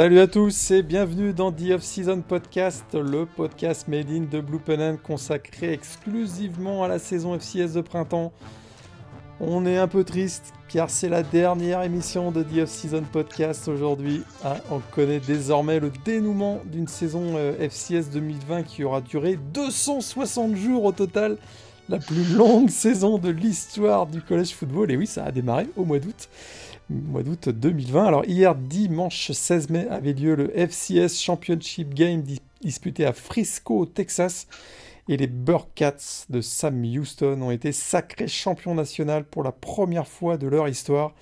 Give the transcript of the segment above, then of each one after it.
Salut à tous et bienvenue dans The Off-Season Podcast, le podcast made in de Blue Pennant consacré exclusivement à la saison FCS de printemps. On est un peu triste car c'est la dernière émission de The Off-Season Podcast aujourd'hui. Ah, on connaît désormais le dénouement d'une saison euh, FCS 2020 qui aura duré 260 jours au total, la plus longue saison de l'histoire du college football. Et oui, ça a démarré au mois d'août mois d'août 2020. Alors hier, dimanche 16 mai, avait lieu le FCS Championship Game disputé à Frisco, Texas. Et les Burkats de Sam Houston ont été sacrés champions nationaux pour la première fois de leur histoire.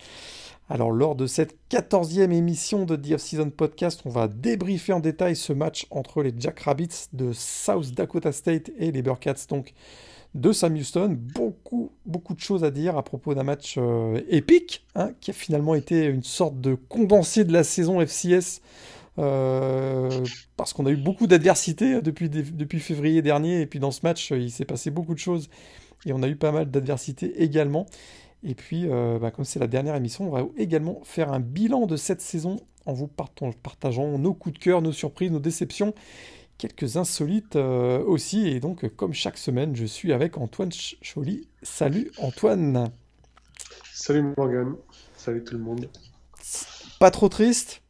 Alors lors de cette quatorzième émission de The Off-Season Podcast, on va débriefer en détail ce match entre les Jackrabbits de South Dakota State et les Burkats donc de Sam Houston. Beaucoup, beaucoup de choses à dire à propos d'un match euh, épique, hein, qui a finalement été une sorte de condensé de la saison FCS. Euh, parce qu'on a eu beaucoup d'adversité depuis, depuis février dernier, et puis dans ce match, il s'est passé beaucoup de choses, et on a eu pas mal d'adversité également. Et puis, euh, bah, comme c'est la dernière émission, on va également faire un bilan de cette saison en vous partageant nos coups de cœur, nos surprises, nos déceptions, quelques insolites euh, aussi. Et donc, comme chaque semaine, je suis avec Antoine Choly. Salut Antoine. Salut Morgan. Salut tout le monde. Pas trop triste?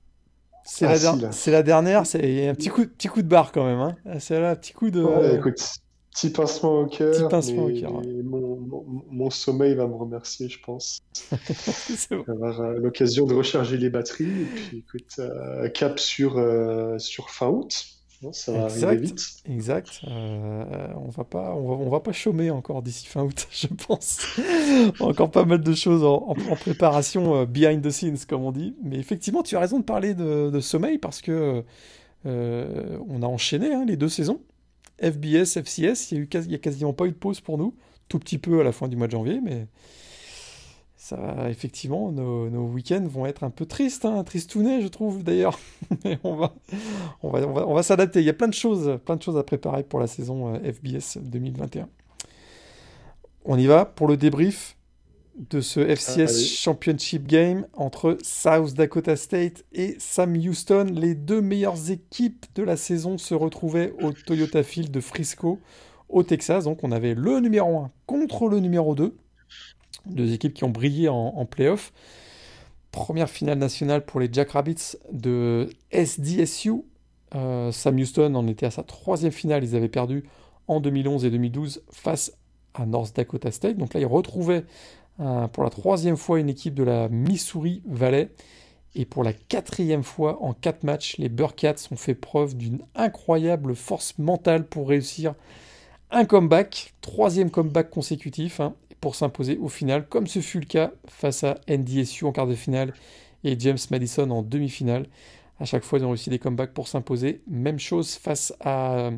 C'est la, ah, la, dernière. C'est un petit coup, petit coup de barre quand même. Hein. C'est là, un petit coup de. écoute, petit pincement au cœur. Petit pincement au cœur. Mon, sommeil va me remercier, je pense. bon. Avoir euh, l'occasion de recharger les batteries. Et puis, écoute, euh, cap sur, sur fin août ça va exact, vite. Exact. Euh, on va pas, on va, pas chômer encore d'ici fin août, je pense. encore pas mal de choses en, préparation euh, behind the scenes, comme on dit. Mais effectivement, tu as raison de parler de, sommeil parce que euh, on a enchaîné hein, les deux saisons. FBS, FCS, il y a quasiment pas eu de pause pour nous. Tout petit peu à la fin du mois de janvier, mais ça, effectivement, nos, week-ends vont être un peu tristes, hein, tristounets, je trouve d'ailleurs. Mais on va, on va, on va, s'adapter. Il y a plein de choses, plein de choses à préparer pour la saison euh, FBS 2021. On y va pour le débrief de ce FCS ah, Championship Game entre South Dakota State et Sam Houston. Les deux meilleures équipes de la saison se retrouvaient au Toyota Field de Frisco, au Texas. Donc on avait le numéro 1 contre le numéro 2 deux équipes qui ont brillé en, playoff. Première finale nationale pour les Jackrabbits de SDSU. Euh, Sam Houston en était à sa troisième finale. Ils avaient perdu en 2011 et 2012 face à North Dakota State. Donc là, ils retrouvaient euh, pour la troisième fois une équipe de la Missouri Valley. Et pour la quatrième fois en quatre matchs, les Burkats ont fait preuve d'une incroyable force mentale pour réussir un comeback, troisième comeback consécutif. Hein pour s'imposer au final, comme ce fut le cas face à NDSU en quart de finale et James Madison en demi-finale. À chaque fois, ils ont réussi des comebacks pour s'imposer. Même chose face à euh,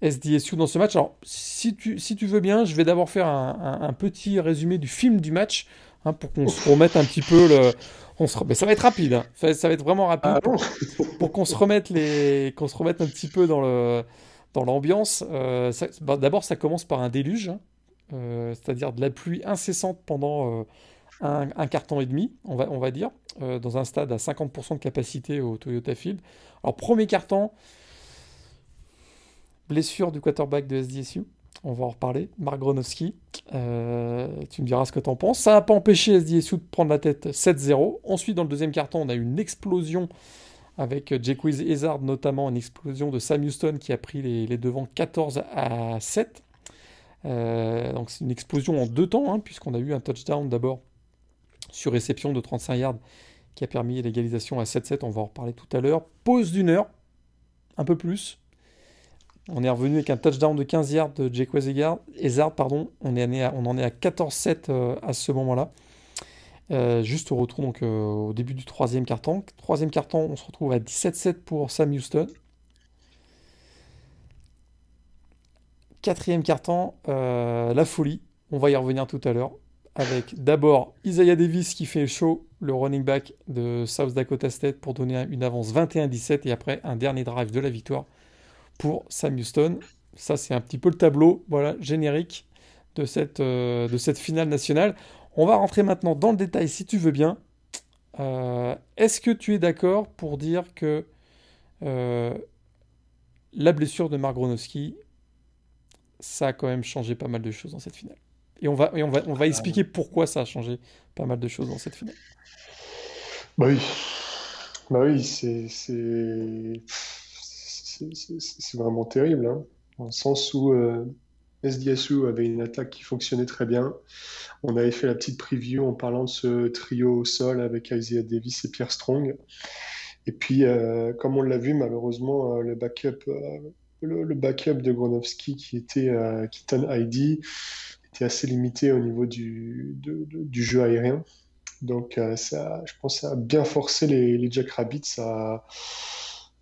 SDSU dans ce match. Alors, si tu, si tu veux bien, je vais d'abord faire un, petit résumé du film du match hein, pour qu'on se remette un petit peu le. On se... Mais ça va être rapide, hein. ça, va être vraiment rapide ah pour, qu'on se remette les, qu'on se remette un petit peu dans le dans l'ambiance. Euh, bah, d'abord, ça commence par un déluge. Hein. Euh, c'est-à-dire de la pluie incessante pendant euh, un, carton et demi, on va, dire, euh, dans un stade à 50% de capacité au Toyota Field. Alors, premier carton, blessure du quarterback de SDSU. On va en reparler. Mark Gronowski, tu me diras ce que tu en penses. Ça n'a pas empêché SDSU de prendre la tête 7-0. Ensuite, dans le deuxième carton, on a eu une explosion avec Jacquiz Hazard, notamment une explosion de Sam Houston qui a pris les, les devants 14 à 7. Euh, donc c'est une explosion en deux temps, hein, puisqu'on a eu un touchdown d'abord sur réception de 35 yards qui a permis l'égalisation à 7-7, on va en reparler tout à l'heure. Pause d'une heure, un peu plus. On est revenu avec un touchdown de 15 yards de Jake Hazard, pardon. On, en est à 14-7 euh, à ce moment-là. Euh, juste au retour au début du troisième quart-temps. Troisième quart-temps, on se retrouve à 17-7 pour Sam Houston. Quatrième carton, euh, la folie. On va y revenir tout à l'heure. Avec d'abord Isaiah Davis qui fait chaud, le running back de South Dakota State pour donner une avance 21-17 et après un dernier drive de la victoire pour Sam Houston. Ça, c'est un petit peu le tableau voilà, générique de cette, euh, de cette finale nationale. On va rentrer maintenant dans le détail si tu veux bien. Est-ce que tu es d'accord pour dire que la blessure de Mark Gronowski, ça a quand même changé pas mal de choses dans cette finale et on va, et on va, on va expliquer pourquoi ça a changé pas mal de choses dans cette finale. Bah oui, bah oui c'est vraiment terrible, hein. dans le sens où euh, SDSU avait une attaque qui fonctionnait très bien. On avait fait la petite preview en parlant de ce trio au sol avec Isaiah Davis et Pierre Strong. Et puis, euh, comme on l'a vu, malheureusement, euh, le backup, euh, le, backup de Gronowski qui était Keaton ID était assez limité au niveau du, jeu aérien. Donc, ça, je pense que ça a bien forcé les, les Jackrabbits à,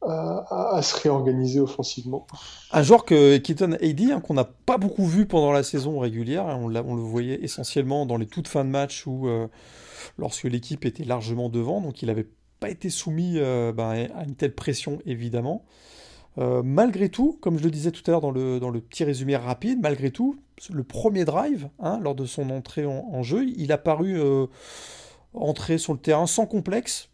à, se réorganiser offensivement. Un joueur que Keaton hein, qu'on n'a pas beaucoup vu pendant la saison régulière, hein, on, le voyait essentiellement dans les toutes fins de match ou lorsque l'équipe était largement devant, donc il n'avait pas été soumis euh, ben, à une telle pression évidemment. Euh, malgré tout, comme je le disais tout à l'heure dans le, dans le petit résumé rapide, malgré tout, le premier drive, hein, lors de son entrée en, jeu, il a paru euh, entrer sur le terrain sans complexe,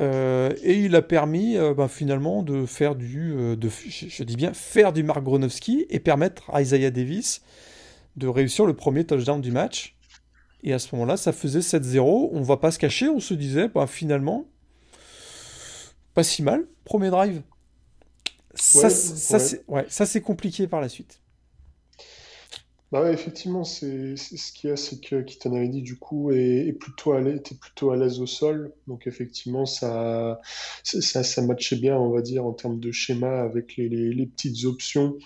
et il a permis ben, finalement de faire du, de, je, dis bien, faire du Mark Gronowski et permettre à Isaiah Davis de réussir le premier touchdown du match. Et à ce moment-là, ça faisait 7-0. On va pas se cacher, on se disait, ben, finalement, pas si mal. Premier drive. Ça, ouais, ça c'est compliqué par la suite. Bah ouais, effectivement, c'est ce qu'il y a, c'est que Kitan avait dit du coup est, plutôt à était plutôt à l'aise au sol, donc effectivement ça, ça, ça matchait bien, on va dire, en termes de schéma avec les, les, petites options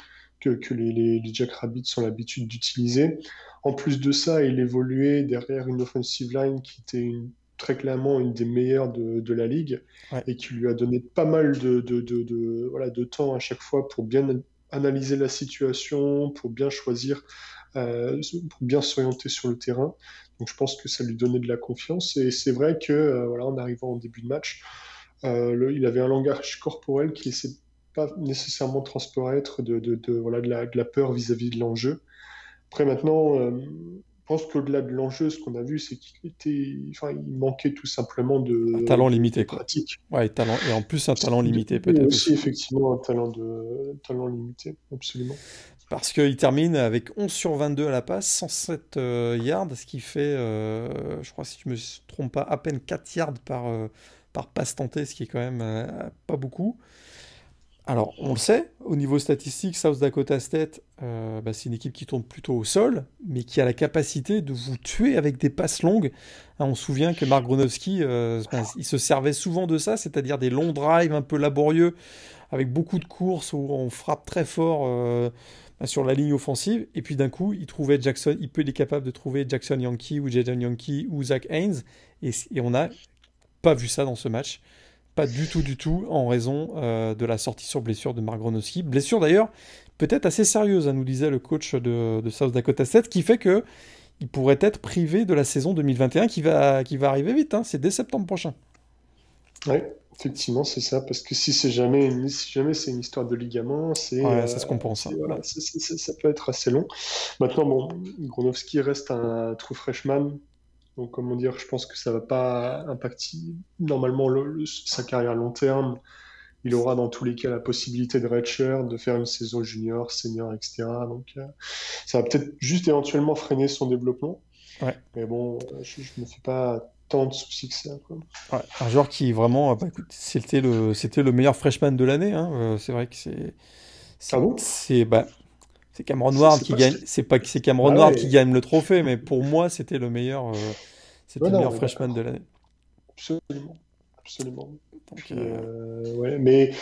que, que les, les, les Jackrabbits ont l'habitude d'utiliser. En plus de ça, il évoluait derrière une offensive line qui était une très clairement une des meilleures de, de la ligue et qui lui a donné pas mal de, de, de, voilà, de temps à chaque fois pour bien analyser la situation, pour bien choisir, euh, pour bien s'orienter sur le terrain. Donc je pense que ça lui donnait de la confiance et c'est vrai que euh, voilà, en arrivant en début de match, euh, le, il avait un langage corporel qui ne laissait pas nécessairement transparaître de, de, voilà, de, la, de la peur vis-à-vis -vis de l'enjeu. Après maintenant, je pense qu'au-delà de l'enjeu, ce qu'on a vu, c'est qu'il était, enfin, il manquait tout simplement de un talent limité, pratique. Ouais, talent et en plus un talent limité peut-être aussi, effectivement un talent de talent limité, absolument. Parce qu'il termine avec 11 sur 22 à la passe, 107 euh, yards, ce qui fait, euh, je crois si je me trompe pas, à peine 4 yards par euh, par passe tentée, ce qui est quand même pas beaucoup. Alors, on le sait, au niveau statistique, South Dakota State, euh, bah, c'est une équipe qui tourne plutôt au sol, mais qui a la capacité de vous tuer avec des passes longues. Hein, on se souvient que Mark Gronowski, euh, ben, il se servait souvent de ça, c'est-à-dire des longs drives un peu laborieux, avec beaucoup de courses où on frappe très fort euh, ben, sur la ligne offensive, et puis d'un coup, il trouvait Jackson, il peut être capable de trouver Jackson Yankee ou Jaden Yankee ou Zach Haynes, et on n'a pas vu ça dans ce match. Pas du tout, du tout, en raison euh, de la sortie sur blessure de Mark Gronowski. Blessure d'ailleurs peut-être assez sérieuse, hein, nous disait le coach de, South Dakota 7, qui fait que il pourrait être privé de la saison 2021 qui va, qui va arriver vite. Hein. c'est dès septembre prochain. Oui, effectivement, c'est ça. Parce que si c'est jamais, si jamais c'est une histoire de ligament, c'est ouais, ça se compense. Hein. Voilà, ça peut être assez long. Maintenant, bon, Gronowski reste un true freshman. Donc, comment dire, je pense que ça va pas impacter normalement sa carrière à long terme. Il aura dans tous les cas la possibilité de redshirt, de faire une saison junior, senior, etc. Donc, euh, ça va peut-être juste éventuellement freiner son développement. Ouais. Mais bon, je, ne me fais pas tant de soucis que ça. Ouais, un joueur qui vraiment, bah, c'était le, c'était le meilleur freshman de l'année. Hein. Euh, c'est vrai que c'est. Ah bon? C'est bah, c'est Cameron Ward qui gagne. C'est pas c'est Cameron ah qui gagne le trophée, mais pour moi, c'était le meilleur. Euh, c'était le meilleur freshman de l'année. Absolument, absolument. Euh, ouais, mais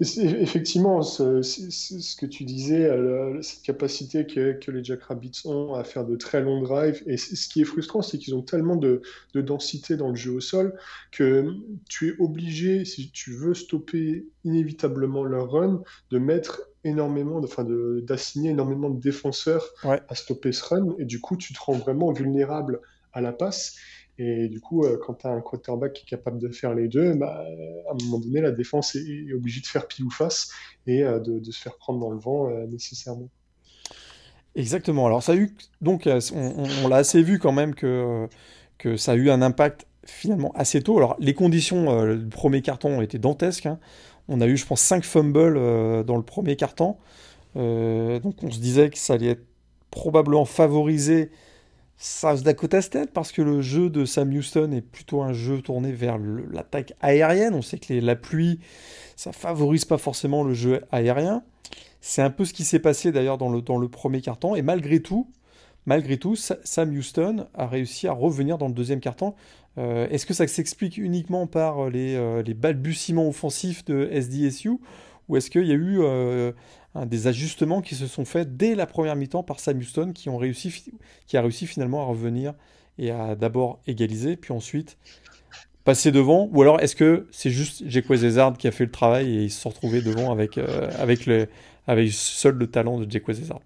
effectivement, ce, ce, que tu disais, euh, cette capacité que, que, les Jackrabbits ont à faire de très longs drives, et ce qui est frustrant, c'est qu'ils ont tellement de, de, densité dans le jeu au sol que tu es obligé, si tu veux stopper inévitablement leur run, de mettre énormément, enfin d'assigner énormément de défenseurs à stopper ce run, et du coup tu te rends vraiment vulnérable à la passe. Et du coup, euh, quand tu as un quarterback qui est capable de faire les deux, bah, à un moment donné, la défense est, obligée de faire pile ou face et euh, de, se faire prendre dans le vent euh, nécessairement. Exactement. Alors, ça a eu, donc, on, l'a assez vu quand même que, que ça a eu un impact finalement assez tôt. Alors, les conditions du premier carton ont été dantesques. Hein. On a eu, je pense, 5 fumbles dans le premier carton. donc, on se disait que ça allait être probablement favorisé South Dakota State parce que le jeu de Sam Houston est plutôt un jeu tourné vers l'attaque aérienne. On sait que la pluie, ça favorise pas forcément le jeu aérien. C'est un peu ce qui s'est passé d'ailleurs dans le, premier carton. Et malgré tout, malgré tout, Sam Houston a réussi à revenir dans le deuxième carton. Euh, est-ce que ça s'explique uniquement par les, euh, les, balbutiements offensifs de SDSU ou est-ce qu'il y a eu euh, des ajustements qui se sont faits dès la première mi-temps par Sam Houston qui, a réussi finalement à revenir et à d'abord égaliser, puis ensuite passer devant. Ou alors est-ce que c'est juste Jacques Zezard qui a fait le travail et ils se sont retrouvés devant avec, euh, avec, seul le talent de Jacques Zezard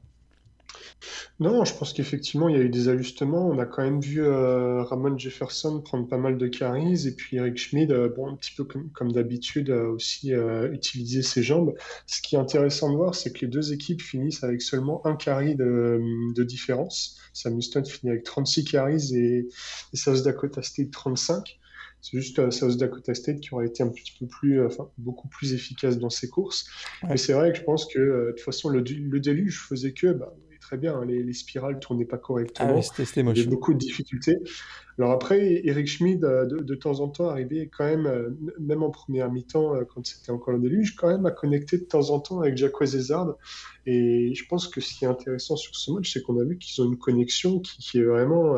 non, je pense qu'effectivement, il y a eu des ajustements. On a quand même vu euh, Ramon Jefferson prendre pas mal de caries et puis Eric Schmid, euh, bon, un petit peu comme, d'habitude, euh, aussi utiliser ses jambes. Ce qui est intéressant de voir, c'est que les deux équipes finissent avec seulement un carry de, différence. Sam Houston finit avec 36 carries et, et South Dakota State 35. C'est juste South Dakota State qui aurait été un petit peu plus, enfin, beaucoup plus efficace dans ses courses. Mais c'est vrai que je pense que, de toute façon, le, le déluge faisait que, bah, très bien. Hein. Les, les, spirales tournaient pas correctement. Ah Il y avait beaucoup de difficultés. Alors après, Eric Schmid, euh, de, temps en temps, arrivait quand même, euh, même en première mi-temps, euh, quand c'était encore le déluge, quand même à connecter de temps en temps avec Jacques Zezard. Et je pense que ce qui est intéressant sur ce match, c'est qu'on a vu qu'ils ont une connexion qui, est vraiment,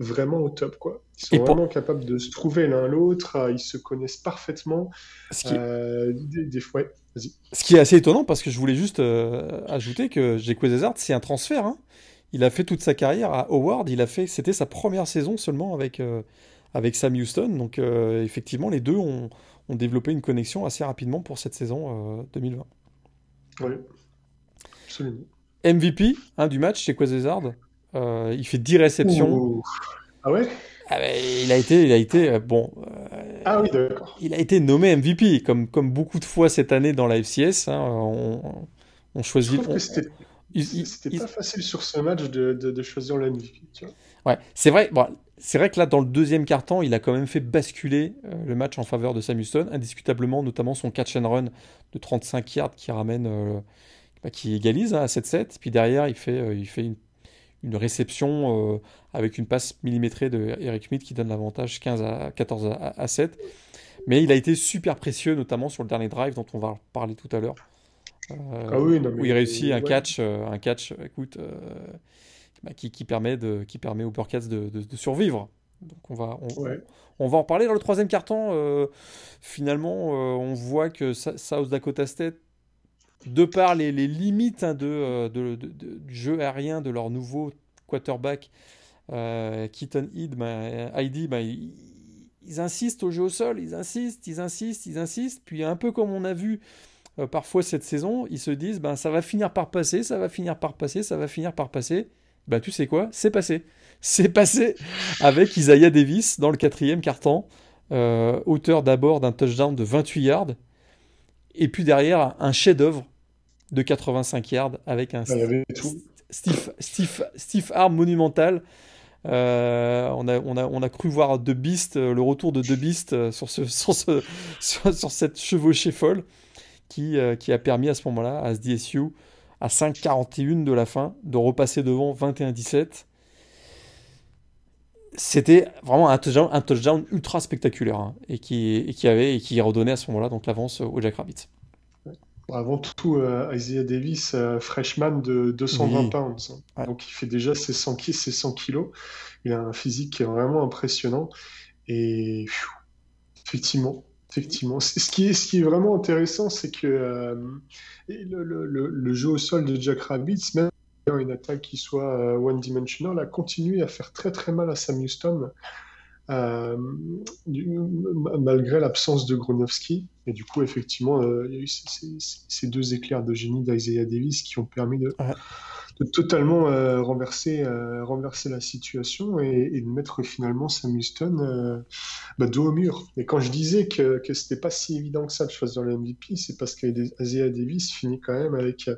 vraiment au top. Quoi. Ils sont vraiment capables de se trouver l'un l'autre, ils se connaissent parfaitement. Ce qui... des, fois, ce qui est assez étonnant parce que je voulais juste ajouter que Jacques Zezard, c'est un transfert. Hein il a fait toute sa carrière à Howard. Il a fait, c'était sa première saison seulement avec, euh, avec Sam Houston. Donc euh, effectivement, les deux ont, ont, développé une connexion assez rapidement pour cette saison 2020. Euh, oui, absolument. MVP hein, du match chez Quazezard. il fait 10 réceptions. Ah ouais? Ah ben, il a été, il a été bon. ah oui, d'accord. Il a été nommé MVP, comme, comme beaucoup de fois cette année dans la FCS. Hein, on, on, choisit. C'était pas facile sur ce match de, de, choisir le MVP. Ouais, c'est vrai. Bon, c'est vrai que là, dans le deuxième quart-temps, il a quand même fait basculer euh, le match en faveur de Sam Houston, indiscutablement, notamment son catch and run de 35 yards qui ramène, euh, bah, qui égalise hein, à 7-7. Puis derrière, il fait, euh, il fait une, une réception avec une passe millimétrée de Eric Schmidt qui donne l'avantage 15 à 14 à, à, 7. Mais il a été super précieux, notamment sur le dernier drive dont on va parler tout à l'heure. Euh, ah oui, où il réussit un catch, euh, un catch, écoute, euh, bah, qui, qui, permet de, qui permet aux Burkats de, de, survivre. Donc on va, on, on, va en parler dans le troisième carton. finalement, on voit que South Dakota State, de par les, limites hein, de, du jeu aérien de leur nouveau quarterback, Keaton Head, bah, ID, bah, ils, insistent au jeu au sol, ils insistent, ils insistent, ils insistent. Puis un peu comme on a vu euh, parfois cette saison, ils se disent ben, ça va finir par passer, ça va finir par passer, ça va finir par passer. Ben, tu sais quoi? C'est passé. C'est passé avec Isaiah Davis dans le quatrième carton, euh, auteur d'abord d'un touchdown de 28 yards, et puis derrière un chef-d'œuvre de 85 yards avec un Steve, Arm monumental. Euh, on, a, on, a, on, a, cru voir The Beast, le retour de The Beast sur, ce, sur, ce, sur cette chevauchée folle. Euh, qui, a permis à ce moment-là à SDSU, à 5,41 de la fin, de repasser devant 21-17. C'était vraiment un touchdown, ultra spectaculaire hein, et, qui, qui avait et qui redonnait à ce moment-là donc l'avance au Jack Rabbit. Avant tout, euh, Isaiah Davis, euh, freshman de 220 pounds. Hein. Donc il fait déjà ses 100, ses 100 kilos. Il a un physique qui est vraiment impressionnant. Et effectivement, Effectivement. Ce qui, est, ce qui est vraiment intéressant, c'est que euh, le, le, le, jeu au sol de Jack Rabbits, même une attaque qui soit one-dimensional, a continué à faire très très mal à Sam Houston, euh, malgré l'absence de Gronowski. Et du coup, effectivement, il y a eu ces, ces, deux éclairs de génie d'Isaiah Davis qui ont permis de, de totalement euh, renverser, euh, renverser la situation et, et, de mettre finalement Sam Houston euh, bah, dos au mur. Et quand je disais que, que c'était pas si évident que ça de choisir le MVP, c'est parce qu'Azia Davis finit quand même avec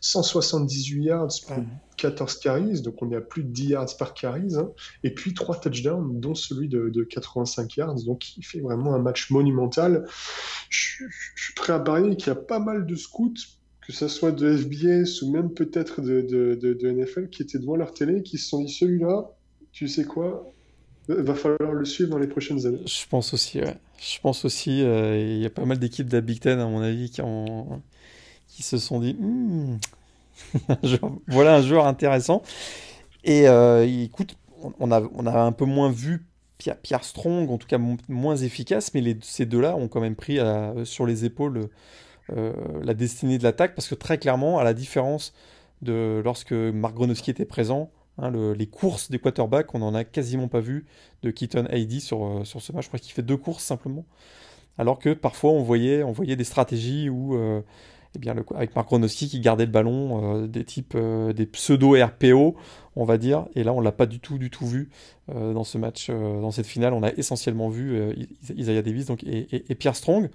178 yards pour 14 carries, donc on est à plus de 10 yards par carries, hein, et puis 3 touchdowns, dont celui de, de, 85 yards, donc il fait vraiment un match monumental. Je, je suis prêt à parier qu'il y a pas mal de scouts que ce soit de FBS ou même peut-être de, de, de, NFL, qui étaient devant leur télé et qui se sont dit celui-là, tu sais quoi, va falloir le suivre dans les prochaines années. Je pense aussi. Je pense aussi, euh, il y a pas mal d'équipes de la Big Ten, à mon avis, qui, ont, qui se sont dit hmm, voilà un joueur intéressant. Et euh, écoute, on a, on a un peu moins vu Pierre, Strong, en tout cas moins efficace, mais ces deux-là ont quand même pris euh, sur les épaules euh, la destinée de l'attaque, parce que très clairement, à la différence de lorsque Mark Gronowski était présent, hein, les courses des quarterbacks, on n'en a quasiment pas vu de Keaton Heidi sur, euh, sur ce match. Je crois qu'il fait deux courses simplement. Alors que parfois, on voyait, on voyait des stratégies où, euh, eh bien, avec Mark Gronowski qui gardait le ballon, des types, des pseudo-RPO, on va dire. Et là, on l'a pas du tout, du tout vu dans ce match, dans cette finale. On a essentiellement vu Isaiah Davis donc, et Pierre Strong.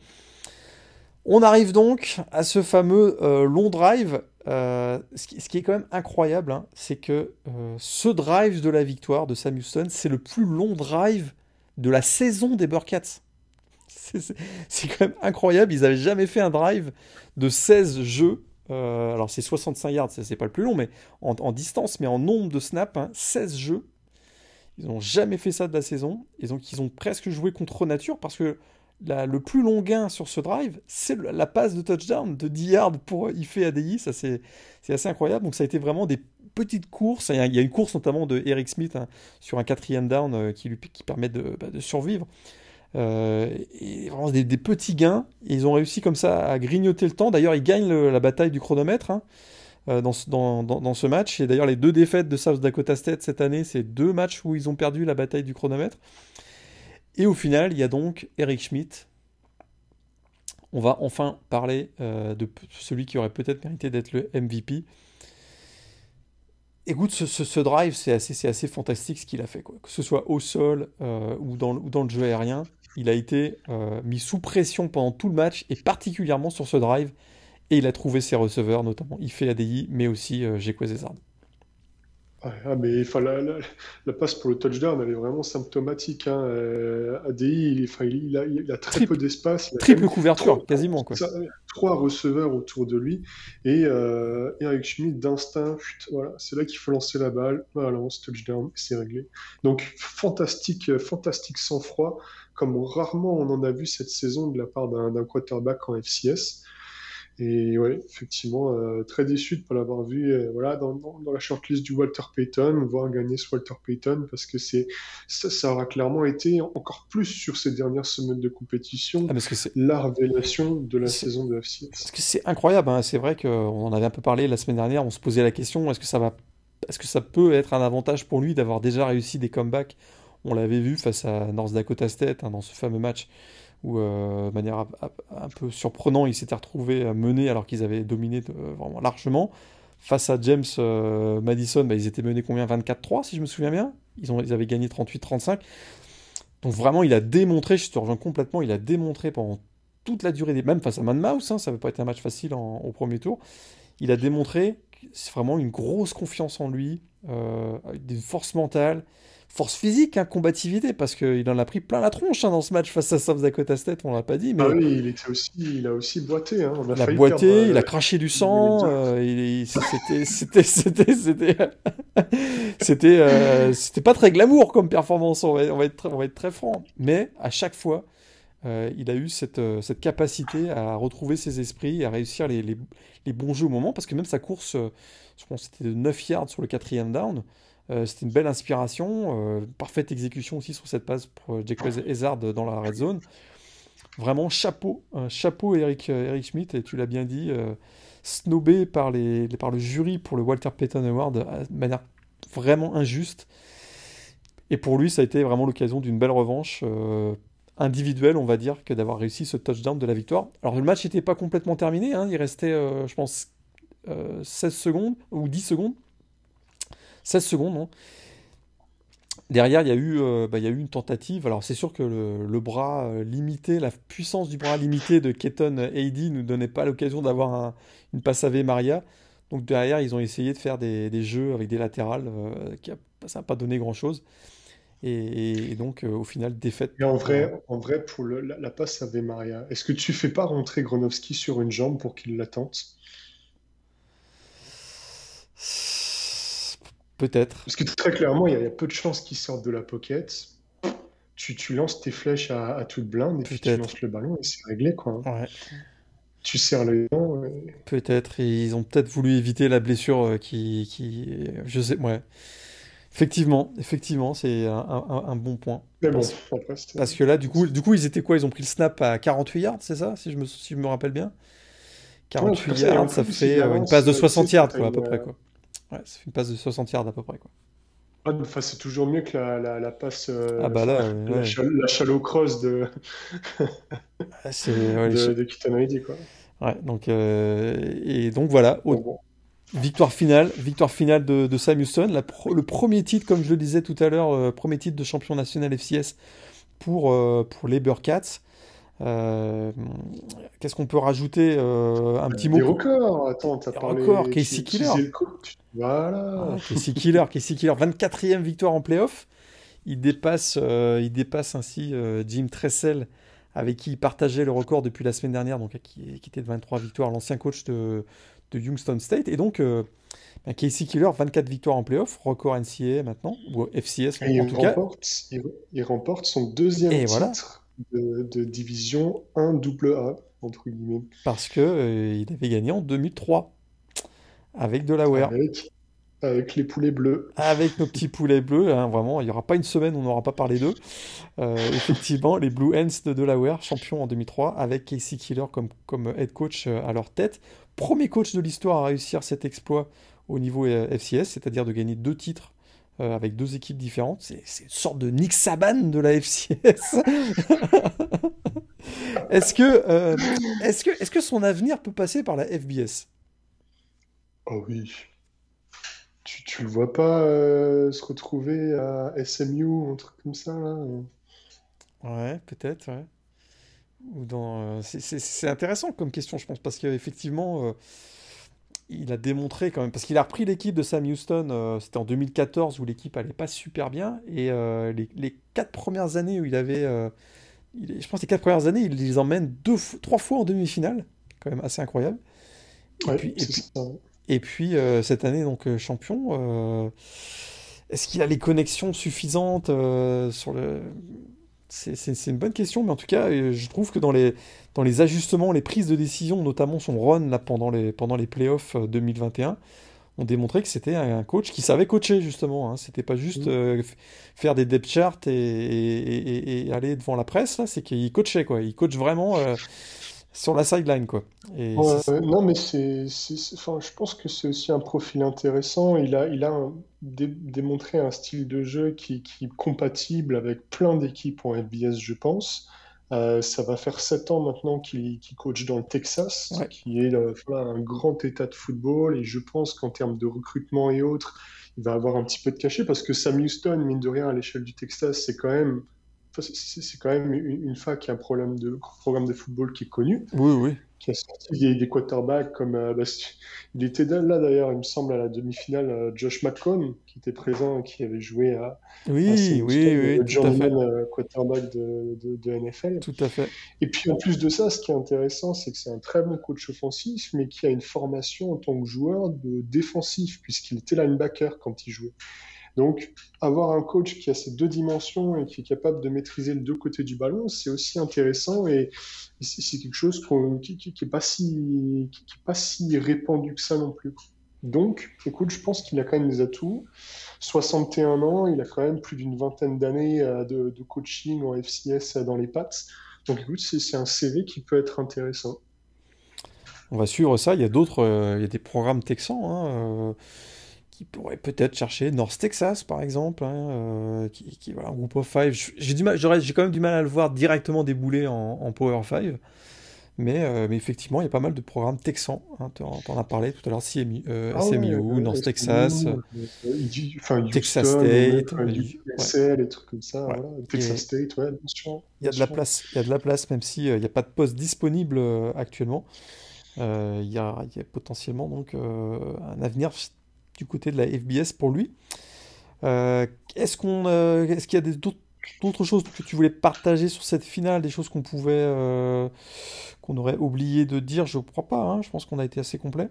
On arrive donc à ce fameux euh, long drive. Euh, ce, qui, est quand même incroyable, hein, c'est que euh, ce drive de la victoire de Sam Houston, c'est le plus long drive de la saison des Burkats. C'est quand même incroyable. Ils n'avaient jamais fait un drive de 16 jeux. alors c'est 65 yards, c'est pas le plus long, mais en, distance, mais en nombre de snaps, 16 hein, jeux. Ils n'ont jamais fait ça de la saison. Ils ont presque joué contre nature parce que le plus long gain sur ce drive, c'est la passe de touchdown de 10 yards pour Ife ADI. Ça, c'est assez incroyable. Donc, ça a été vraiment des petites courses. Il y a, une course notamment de Eric Smith hein, sur un quatrième down euh, qui lui permet de, bah, survivre. Euh, et vraiment des, petits gains. ils ont réussi comme ça à grignoter le temps. D'ailleurs, ils gagnent la bataille du chronomètre. Hein, euh, dans, dans, dans, ce match. Et d'ailleurs, les deux défaites de South Dakota State cette année, c'est deux matchs où ils ont perdu la bataille du chronomètre. Et au final, il y a donc Eric Schmidt. On va enfin parler euh, de celui qui aurait peut-être mérité d'être le MVP. Écoute, ce, drive, c'est assez, fantastique ce qu'il a fait. Que ce soit au sol euh, ou, dans, le jeu aérien, il a été euh, mis sous pression pendant tout le match et particulièrement sur ce drive. Et il a trouvé ses receveurs, notamment fait ADI, mais aussi euh. Ah, mais la, la, passe pour le touchdown, elle est vraiment symptomatique. Hein. Euh, ADI, il, il, a, très peu d'espace. Triple couverture, quasiment. Quoi. trois receveurs autour de lui. Et euh, Eric Schmidt, d'instinct, voilà, c'est là qu'il faut lancer la balle. Voilà, lance touchdown, c'est réglé. Donc, fantastique, fantastique sang-froid, comme rarement on en a vu cette saison de la part d'un quarterback en FCS. Et ouais, effectivement, euh, très déçu de ne pas l'avoir vu euh, voilà, dans, dans, la shortlist du Walter Payton, voir gagner ce Walter Payton, parce que c'est ça, ça, aura clairement été encore plus sur ces dernières semaines de compétition, ah, parce que la révélation de la saison de FCS. Parce que c'est incroyable, hein. c'est vrai qu'on en avait un peu parlé la semaine dernière, on se posait la question, est-ce que ça va est-ce que ça peut être un avantage pour lui d'avoir déjà réussi des comebacks? On l'avait vu face à North Dakota State hein, dans ce fameux match où, euh, de manière un peu surprenante, ils s'étaient retrouvés menés alors qu'ils avaient dominé vraiment largement. Face à James euh, Madison, bah, ils étaient menés combien? 24-3, si je me souviens bien? Ils, ont, ils avaient gagné 38-35. Donc vraiment, il a démontré, je te rejoins complètement, il a démontré pendant toute la durée des... Même face à Man Mouse, hein, ça ne va pas être un match facile au premier tour. Il a démontré vraiment une grosse confiance en lui, euh, des forces mentales, force physique, hein, combativité, parce qu'il en a pris plein la tronche hein, dans ce match face à South Dakota State, on l'a pas dit. Mais... Ah oui, il, était aussi, il a aussi boité. Hein. il a boité, euh, il a craché du sang, euh, c'était, euh, pas très glamour comme performance, on va, on va, être, on va être très franc. Mais à chaque fois, il a eu cette, cette, capacité à retrouver ses esprits, à réussir les, les, les, bons jeux au moment, parce que même sa course, je pense c'était de 9 yards sur le quatrième down, euh, c'était une belle inspiration, euh, parfaite exécution aussi sur cette passe pour Jack Hazard dans la red zone. Vraiment chapeau, chapeau Eric, euh, Eric Schmidt, et tu l'as bien dit, snobé par le jury pour le Walter Payton Award de manière vraiment injuste. Et pour lui, ça a été vraiment l'occasion d'une belle revanche individuelle, on va dire, que d'avoir réussi ce touchdown de la victoire. Alors le match n'était pas complètement terminé, hein, il restait, je pense, 16 secondes ou 10 secondes 16 secondes, non Derrière, il y, a eu, euh, bah, il y a eu une tentative. Alors, c'est sûr que le, bras euh, limité, la puissance du bras limité de Keton AD ne donnait pas l'occasion d'avoir une passe à Maria. Donc, derrière, ils ont essayé de faire des, jeux avec des latérales. Euh, qui ça n'a pas donné grand-chose. Et, donc, au final, défaite. Et en vrai, en vrai pour la, passe à Maria, est-ce que tu fais pas rentrer Gronowski sur une jambe pour qu'il la tente? Peut-être. Parce que très clairement, il y, a peu de chances qu'il sorte de la pocket. Tu, tu lances tes flèches à, à toute blinde et puis tu lances le ballon et c'est réglé. quoi. Tu serres le dents. Peut-être. Ils ont peut-être voulu éviter la blessure euh, qui, qui. Je sais. Ouais. Effectivement, effectivement, c'est un, bon point. Mais bon, parce, parce, que là, du coup, du coup, ils étaient quoi? Ils ont pris le snap à 48 yards, c'est ça? Si je, me, si je me rappelle bien 48 yards, ça fait euh, une passe de 60 yards, quoi, à peu près. Quoi. Ouais, ça fait une passe de 60 yards à peu près. Quoi. Ah, enfin, c'est toujours mieux que la, la, la passe. Euh, ah bah là, la, la, shallow cross de. Ah, ouais, de, de quoi. Ouais, donc, euh, et donc voilà. Victoire finale, victoire finale de, de Sam Houston. La le premier titre, comme je le disais tout à l'heure, euh, premier titre de champion national FCS pour, pour les Bearcats. Euh, qu'est-ce qu'on peut rajouter euh, Un petit mot. Des records, attends, t'as parlé. Records, Casey Killer. Voilà. Ah, Casey Killer, Casey Killer, 24e victoire en playoff. Il dépasse, euh, il dépasse ainsi Jim Tressel, avec qui il partageait le record depuis la semaine dernière, donc qui, qui était de 23 victoires, l'ancien coach de, de Youngstown State. Et donc, ben, Casey Killer, 24 victoires en playoff, record NCAA maintenant, ou FCS en, en tout cas. il, il, remporte son deuxième et titre. Voilà de, division 1 AA, entre guillemets. Parce que euh, il avait gagné en 2003 avec Delaware. Avec, avec les poulets bleus. Avec nos petits poulets bleus, hein, vraiment, il n'y aura pas une semaine où on n'aura pas parlé d'eux. Euh, effectivement, les Blue Hens de Delaware, champions en 2003, avec Casey Killer comme, comme head coach euh, à leur tête. Premier coach de l'histoire à réussir cet exploit au niveau FCS, c'est-à-dire de gagner deux titres euh, avec deux équipes différentes. C'est une sorte de Nick Saban de la FCS. est-ce que, euh, est-ce que, est-ce que son avenir peut passer par la FBS Oh oui. Tu, tu le vois pas euh, se retrouver à SMU, un truc comme ça là Ouais, peut-être, ouais. Ou dans, c'est intéressant comme question, je pense, parce qu'effectivement, il a démontré quand même, parce qu'il a repris l'équipe de Sam Houston, euh, c'était en 2014 où l'équipe allait pas super bien, et euh, les, quatre premières années où il avait, euh, je pense les quatre premières années, il les emmène deux, trois fois en demi-finale, quand même assez incroyable. Et puis, cette année donc champion, est-ce qu'il a les connexions suffisantes sur le c'est une bonne question, mais en tout cas, je trouve que dans les, dans les ajustements, les prises de décision, notamment son run là, pendant, les, pendant les playoffs 2021, euh, ont démontré que c'était un coach qui savait coacher, justement. Hein. C'était pas juste mmh. euh, faire des depth charts et, et, aller devant la presse, là, c'est qu'il coachait, quoi. Il coach vraiment. Euh, sur la sideline, quoi. Et non, mais c'est, enfin, je pense que c'est aussi un profil intéressant. Il a, il a démontré un style de jeu qui, qui, est compatible avec plein d'équipes en FBS, je pense. Euh, ça va faire sept ans maintenant qu'il coach dans le Texas, qui est euh, un grand état de football. Et je pense qu'en termes de recrutement et autres, il va avoir un petit peu de cachet parce que Sam Houston, mine de rien, à l'échelle du Texas, c'est quand même c'est quand même une, fac qui a un problème de, programme de football qui est connu. Oui, oui qui a sorti des, quarterbacks comme. Euh, bah, il était là d'ailleurs, il me semble, à la demi-finale, euh, Josh McCone, qui était présent et qui avait joué à. Oui, oui, oui. Le John euh, quarterback de, de, NFL. Tout à fait. Et puis en plus de ça, ce qui est intéressant, c'est que c'est un très bon coach offensif, mais qui a une formation en tant que joueur de défensif, puisqu'il était linebacker quand il jouait. Donc, avoir un coach qui a ces deux dimensions et qui est capable de maîtriser les deux côtés du ballon, c'est aussi intéressant et c'est quelque chose qui n'est pas, si, répandu que ça non plus. Donc, écoute, je pense qu'il a quand même des atouts. 61 ans, il a quand même plus d'une vingtaine d'années euh, de, coaching en FCS dans les pattes. Donc, écoute, c'est un CV qui peut être intéressant. On va suivre ça. Il y a d'autres, euh, il y a des programmes texans. Hein, euh, qui pourrait peut-être chercher North Texas par exemple, hein, euh, qui, qui, voilà, un groupe of five. J'ai du mal, j'ai quand même du mal à le voir directement débouler en, Power 5. Mais, mais effectivement, il y a pas mal de programmes texans. Hein, tu en, as parlé tout à l'heure, CMU, ah SMU, North Texas, Texas State, et trucs comme ça. Texas State, ouais, bien sûr. Il y a de la place, il y a de la place, même s'il n'y a pas de poste disponible actuellement. Euh, il y, a, potentiellement donc euh, un avenir du côté de la FBS pour lui. Euh, est-ce qu'on, est-ce qu'il y a d'autres choses que tu voulais partager sur cette finale, des choses qu'on pouvait, qu'on aurait oublié de dire? Je ne crois pas. Hein, je pense qu'on a été assez complet.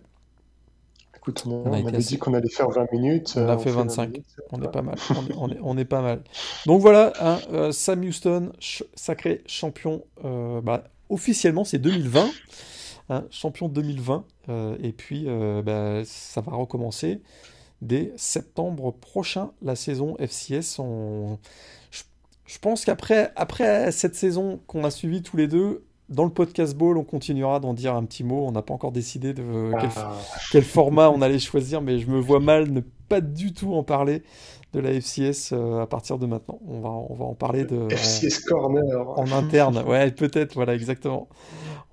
Écoute, on, avait dit qu'on allait faire 20 minutes. On a fait 25. on est pas mal. on, est, on, est, pas mal. Donc voilà, hein, Sam Houston, sacré champion. Bah, officiellement, c'est 2020 champion 2020. Euh, et puis, euh, bah, ça va recommencer dès septembre prochain, la saison FCS. Je, pense qu'après après cette saison qu'on a suivie tous les deux, dans le podcast Ball, on continuera d'en dire un petit mot. On n'a pas encore décidé de quel, ah. quel, format on allait choisir, mais je me vois mal ne pas du tout en parler de la FCS euh, à partir de maintenant. On va, on va en parler de FCS Corner en interne. Ouais, peut-être. Voilà, exactement.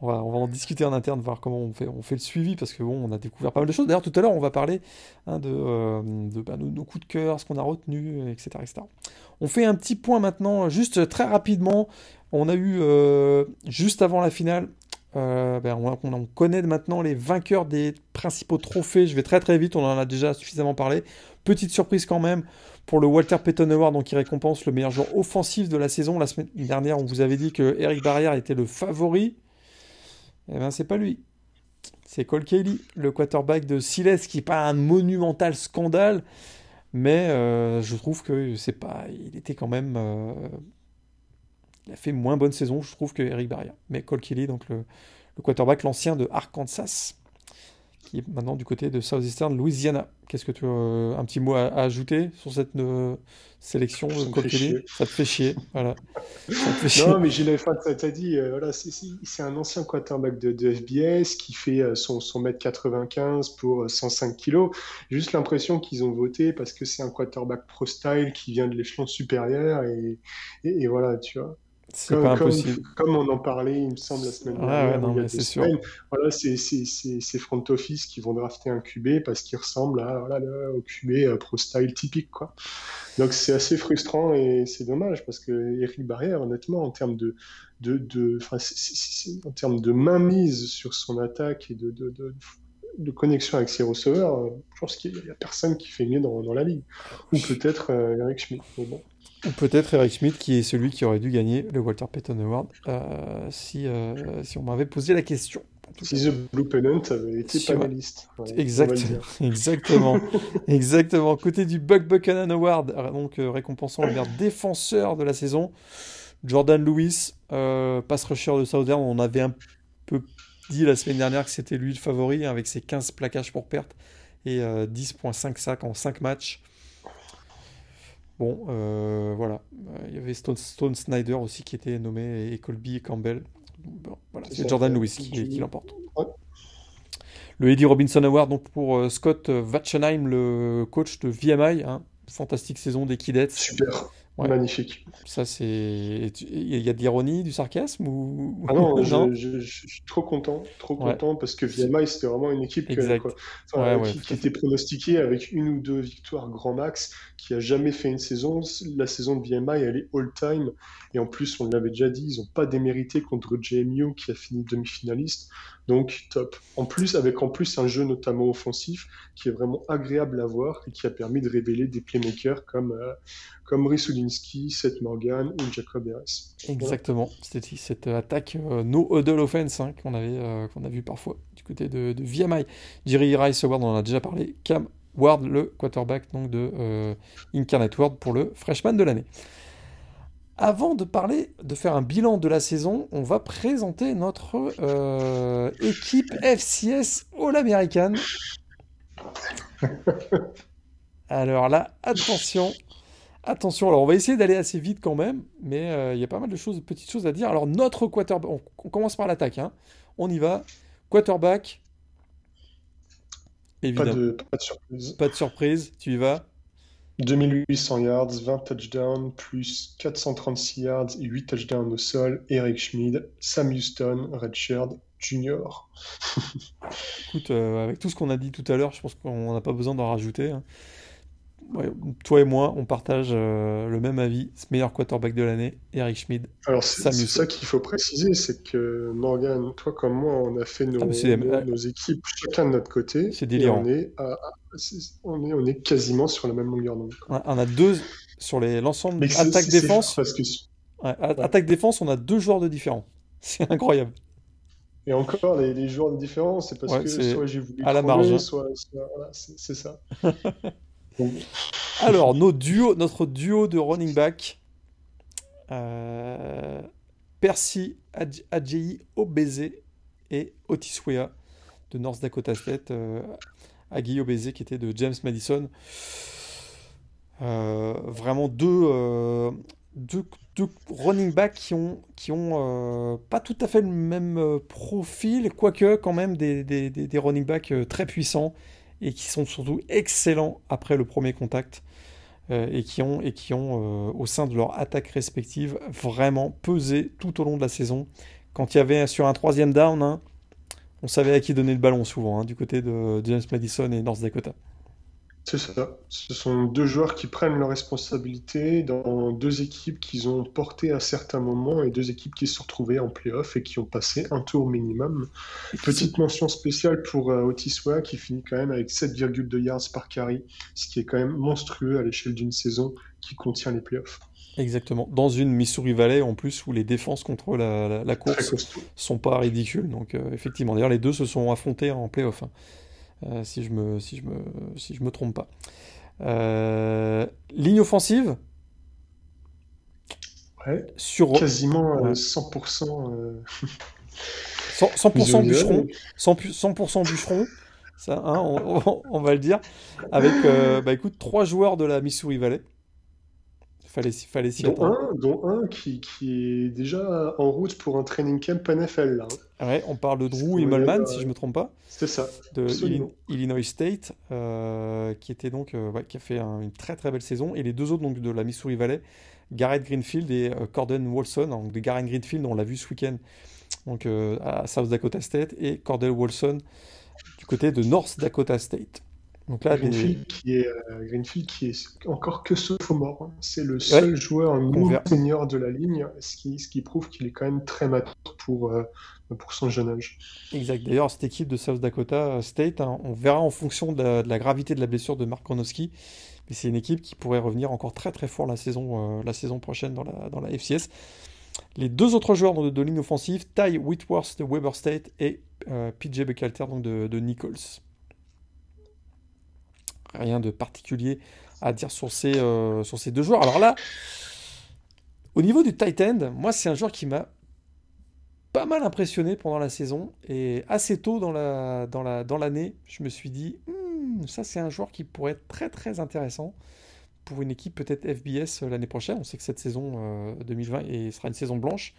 On va, on va, en discuter en interne, voir comment on fait, on fait le suivi, parce que bon, on a découvert pas mal de choses. D'ailleurs, tout à l'heure, on va parler hein, de, euh, de bah, nos, coups de cœur, ce qu'on a retenu, etc., etc. On fait un petit point maintenant, juste très rapidement. On a eu, euh, juste avant la finale, ben, on, on, connaît maintenant les vainqueurs des principaux trophées. Je vais très très vite, on en a déjà suffisamment parlé. Petite surprise quand même pour le Walter Payton Award, qui récompense le meilleur joueur offensif de la saison. La semaine dernière, on vous avait dit que Eric Barrière était le favori. Eh bien, c'est pas lui. C'est Cole Kelly, le quarterback de Siles, qui n'est pas un monumental scandale, mais euh, je trouve que c'est pas. Il était quand même. Euh, il a fait moins bonne saison, je trouve, que Eric Barrière. Mais Cole Kelly, donc le, le quarterback, l'ancien de Arkansas, qui est maintenant du côté de Southeastern Louisiana. Qu'est-ce que tu as euh, un petit mot à, ajouter sur cette euh, sélection de Ça te fait chier, voilà. Non, mais j'ai t'as dit, euh, voilà, c'est un ancien quarterback de, de, FBS qui fait son, son mètre 95 pour 105 kilos. J'ai juste l'impression qu'ils ont voté parce que c'est un quarterback pro style qui vient de l'échelon supérieur et, et, voilà, tu vois. C'est pas impossible. Comme, on en parlait, il me semble, la semaine dernière. c'est sûr. Voilà, c'est front office qui vont drafter un QB parce qu'il ressemble à, voilà, au QB euh, pro style typique. Quoi. Donc c'est assez frustrant et c'est dommage parce que Eric Barrière, honnêtement, en termes de, de, de, en termes de mainmise sur son attaque et de, de, de connexion avec ses receveurs, euh, je pense qu'il n'y a personne qui fait mieux dans, dans la ligue. Ou peut-être euh, Eric Schmidt. bon. Ou peut-être Eric Schmidt qui est celui qui aurait dû gagner le Walter Payton Award euh, si, euh, si on m'avait posé la question. Si The Blue Pennant avait été panéliste. exactement. exactement. exactement. Côté du Buck Buchanan Award, donc euh, récompensant le meilleur défenseur de la saison, Jordan Lewis, pass rusher de Southern. On avait un peu dit la semaine dernière que c'était lui le favori avec ses 15 plaquages pour perte et 10.5 sacs en 5 matchs. Bon, euh, voilà. Il y avait Stone, Stone, Snyder aussi qui était nommé et Colby Campbell. voilà, c'est Jordan Lewis qui, l'emporte. Le Eddie Robinson Award donc pour euh, Scott Vatchenheim, le coach de VMI. Hein. Fantastique saison des Kidettes. Super. Magnifique. Ça, c'est. Il y a de l'ironie, du sarcasme ou... Ah non, Je, suis trop content, trop content parce que VMI, c'était vraiment une équipe qui, était pronostiquée avec une ou deux victoires grand max, qui a jamais fait une saison. La saison de VMI, elle est all-time. Et en plus, on l'avait déjà dit, ils n'ont pas démérité contre JMU qui a fini demi-finaliste. Donc top. En plus, avec en plus un jeu notamment offensif qui est vraiment agréable à voir et qui a permis de révéler des playmakers comme, euh, comme Seth Morgan ou Jacob Harris. Exactement. Cette attaque euh, no huddle offense hein, qu'on avait euh, qu'on a vu parfois du côté de, de VMI. Jerry Rice Ward, on en a déjà parlé. Cam Ward, le quarterback donc, de Incarnate World pour le freshman de l'année. Avant de parler, de faire un bilan de la saison, on va présenter notre euh, équipe FCS All-American. Alors là, attention, attention. Alors on va essayer d'aller assez vite quand même, mais euh, il y a pas mal de choses, de petites choses à dire. Alors notre quarterback, on, commence par l'attaque. Hein. On y va. Quarterback. Évidemment. Pas de, pas de surprise. Pas de surprise. Tu y vas. 2800 yards, 20 touchdowns, plus 436 yards et 8 touchdowns au sol. Eric Schmid, Sam Houston, Redshirt Junior. Écoute, euh, avec tout ce qu'on a dit tout à l'heure, je pense qu'on n'a pas besoin d'en rajouter. Hein toi et moi, on partage euh, le même avis. Ce meilleur quarterback de l'année, Eric Schmid. Alors, c'est ça qu'il faut préciser, c'est que Morgan, toi comme moi, on a fait nos, ah, nos, équipes chacun de notre côté. C'est délirant. On est, on, est, on est quasiment sur la même longueur d'onde. On a deux sur l'ensemble attaque-défense. Attaque-défense, on a deux joueurs de différents. C'est incroyable. Et encore, les, joueurs de différents, c'est parce que soit j'ai voulu à la marge, soit, voilà, c'est ça. Alors, notre duo de running back, euh, Percy Adjei et Otis Wea de North Dakota State. Euh, Obeze qui était de James Madison. Euh, vraiment deux, euh, running backs qui ont, pas tout à fait le même profil, quoique quand même des, des, des running backs très puissants et qui sont surtout excellents après le premier contact euh, et qui ont, et qui ont euh, au sein de leur attaque respective vraiment pesé tout au long de la saison. Quand il y avait sur un troisième down, hein, on savait à qui donner le ballon souvent, hein, du côté de James Madison et North Dakota. C'est ça. Ce sont deux joueurs qui prennent leurs responsabilités dans deux équipes qu'ils ont portées à certains moments et deux équipes qui se sont retrouvées en playoff et qui ont passé un tour minimum. Petite mention spéciale pour euh, Otis Wea qui finit quand même avec 7,2 yards par carry, ce qui est quand même monstrueux à l'échelle d'une saison qui contient les playoffs. Exactement. Dans une Missouri Valley en plus où les défenses contre la, course sont pas ridicules. Donc euh, effectivement, d'ailleurs les deux se sont affrontés en playoff. Hein. Euh, si je me si je me si je me trompe pas. Euh, ligne offensive. Ouais, sur quasiment 100%. 100%, bûcheron, 100%, bûcheron, ça, hein, on, va le dire, avec, euh, bah, écoute, trois joueurs de la Missouri Valley. Fallait, fallait s'y dont un, dont un qui, qui, est déjà en route pour un training camp NFL. Là. Hein. Ouais, on parle de Drew Immelman, si je ne me trompe pas. C'est ça. De Illinois State, euh, qui, était donc, euh, ouais, qui a fait une très très belle saison. Et les deux autres donc, de la Missouri Valley, Garrett Greenfield et euh, Corden Wolson. Donc, de Garrett Greenfield, on l'a vu ce week-end donc, à South Dakota State, et Cordell Wolson du côté de North Dakota State. Donc là, Greenfield, qui est, euh, Greenfield qui est encore que sophomore. Hein. C'est le seul joueur senior de la ligne, ce qui, ce qui prouve qu'il est quand même très mature pour, euh, pour son jeune âge. Exact. D'ailleurs, cette équipe de South Dakota State, hein, on verra en fonction de la, gravité de la blessure de Mark Kronowski, mais c'est une équipe qui pourrait revenir encore très très fort la saison, euh, la saison prochaine dans la, dans la FCS. Les deux autres joueurs de, de ligne offensive, Ty Whitworth de Weber State et PJ donc de, de Nichols rien de particulier à dire sur ces, euh, sur ces deux joueurs. Alors là, au niveau du tight end, moi, c'est un joueur qui m'a pas mal impressionné pendant la saison. Et assez tôt dans l'année, dans la, dans je me suis dit, hmm, ça, c'est un joueur qui pourrait être très, très intéressant pour une équipe peut-être FBS euh, l'année prochaine. On sait que cette saison 2020 euh, et sera une saison blanche.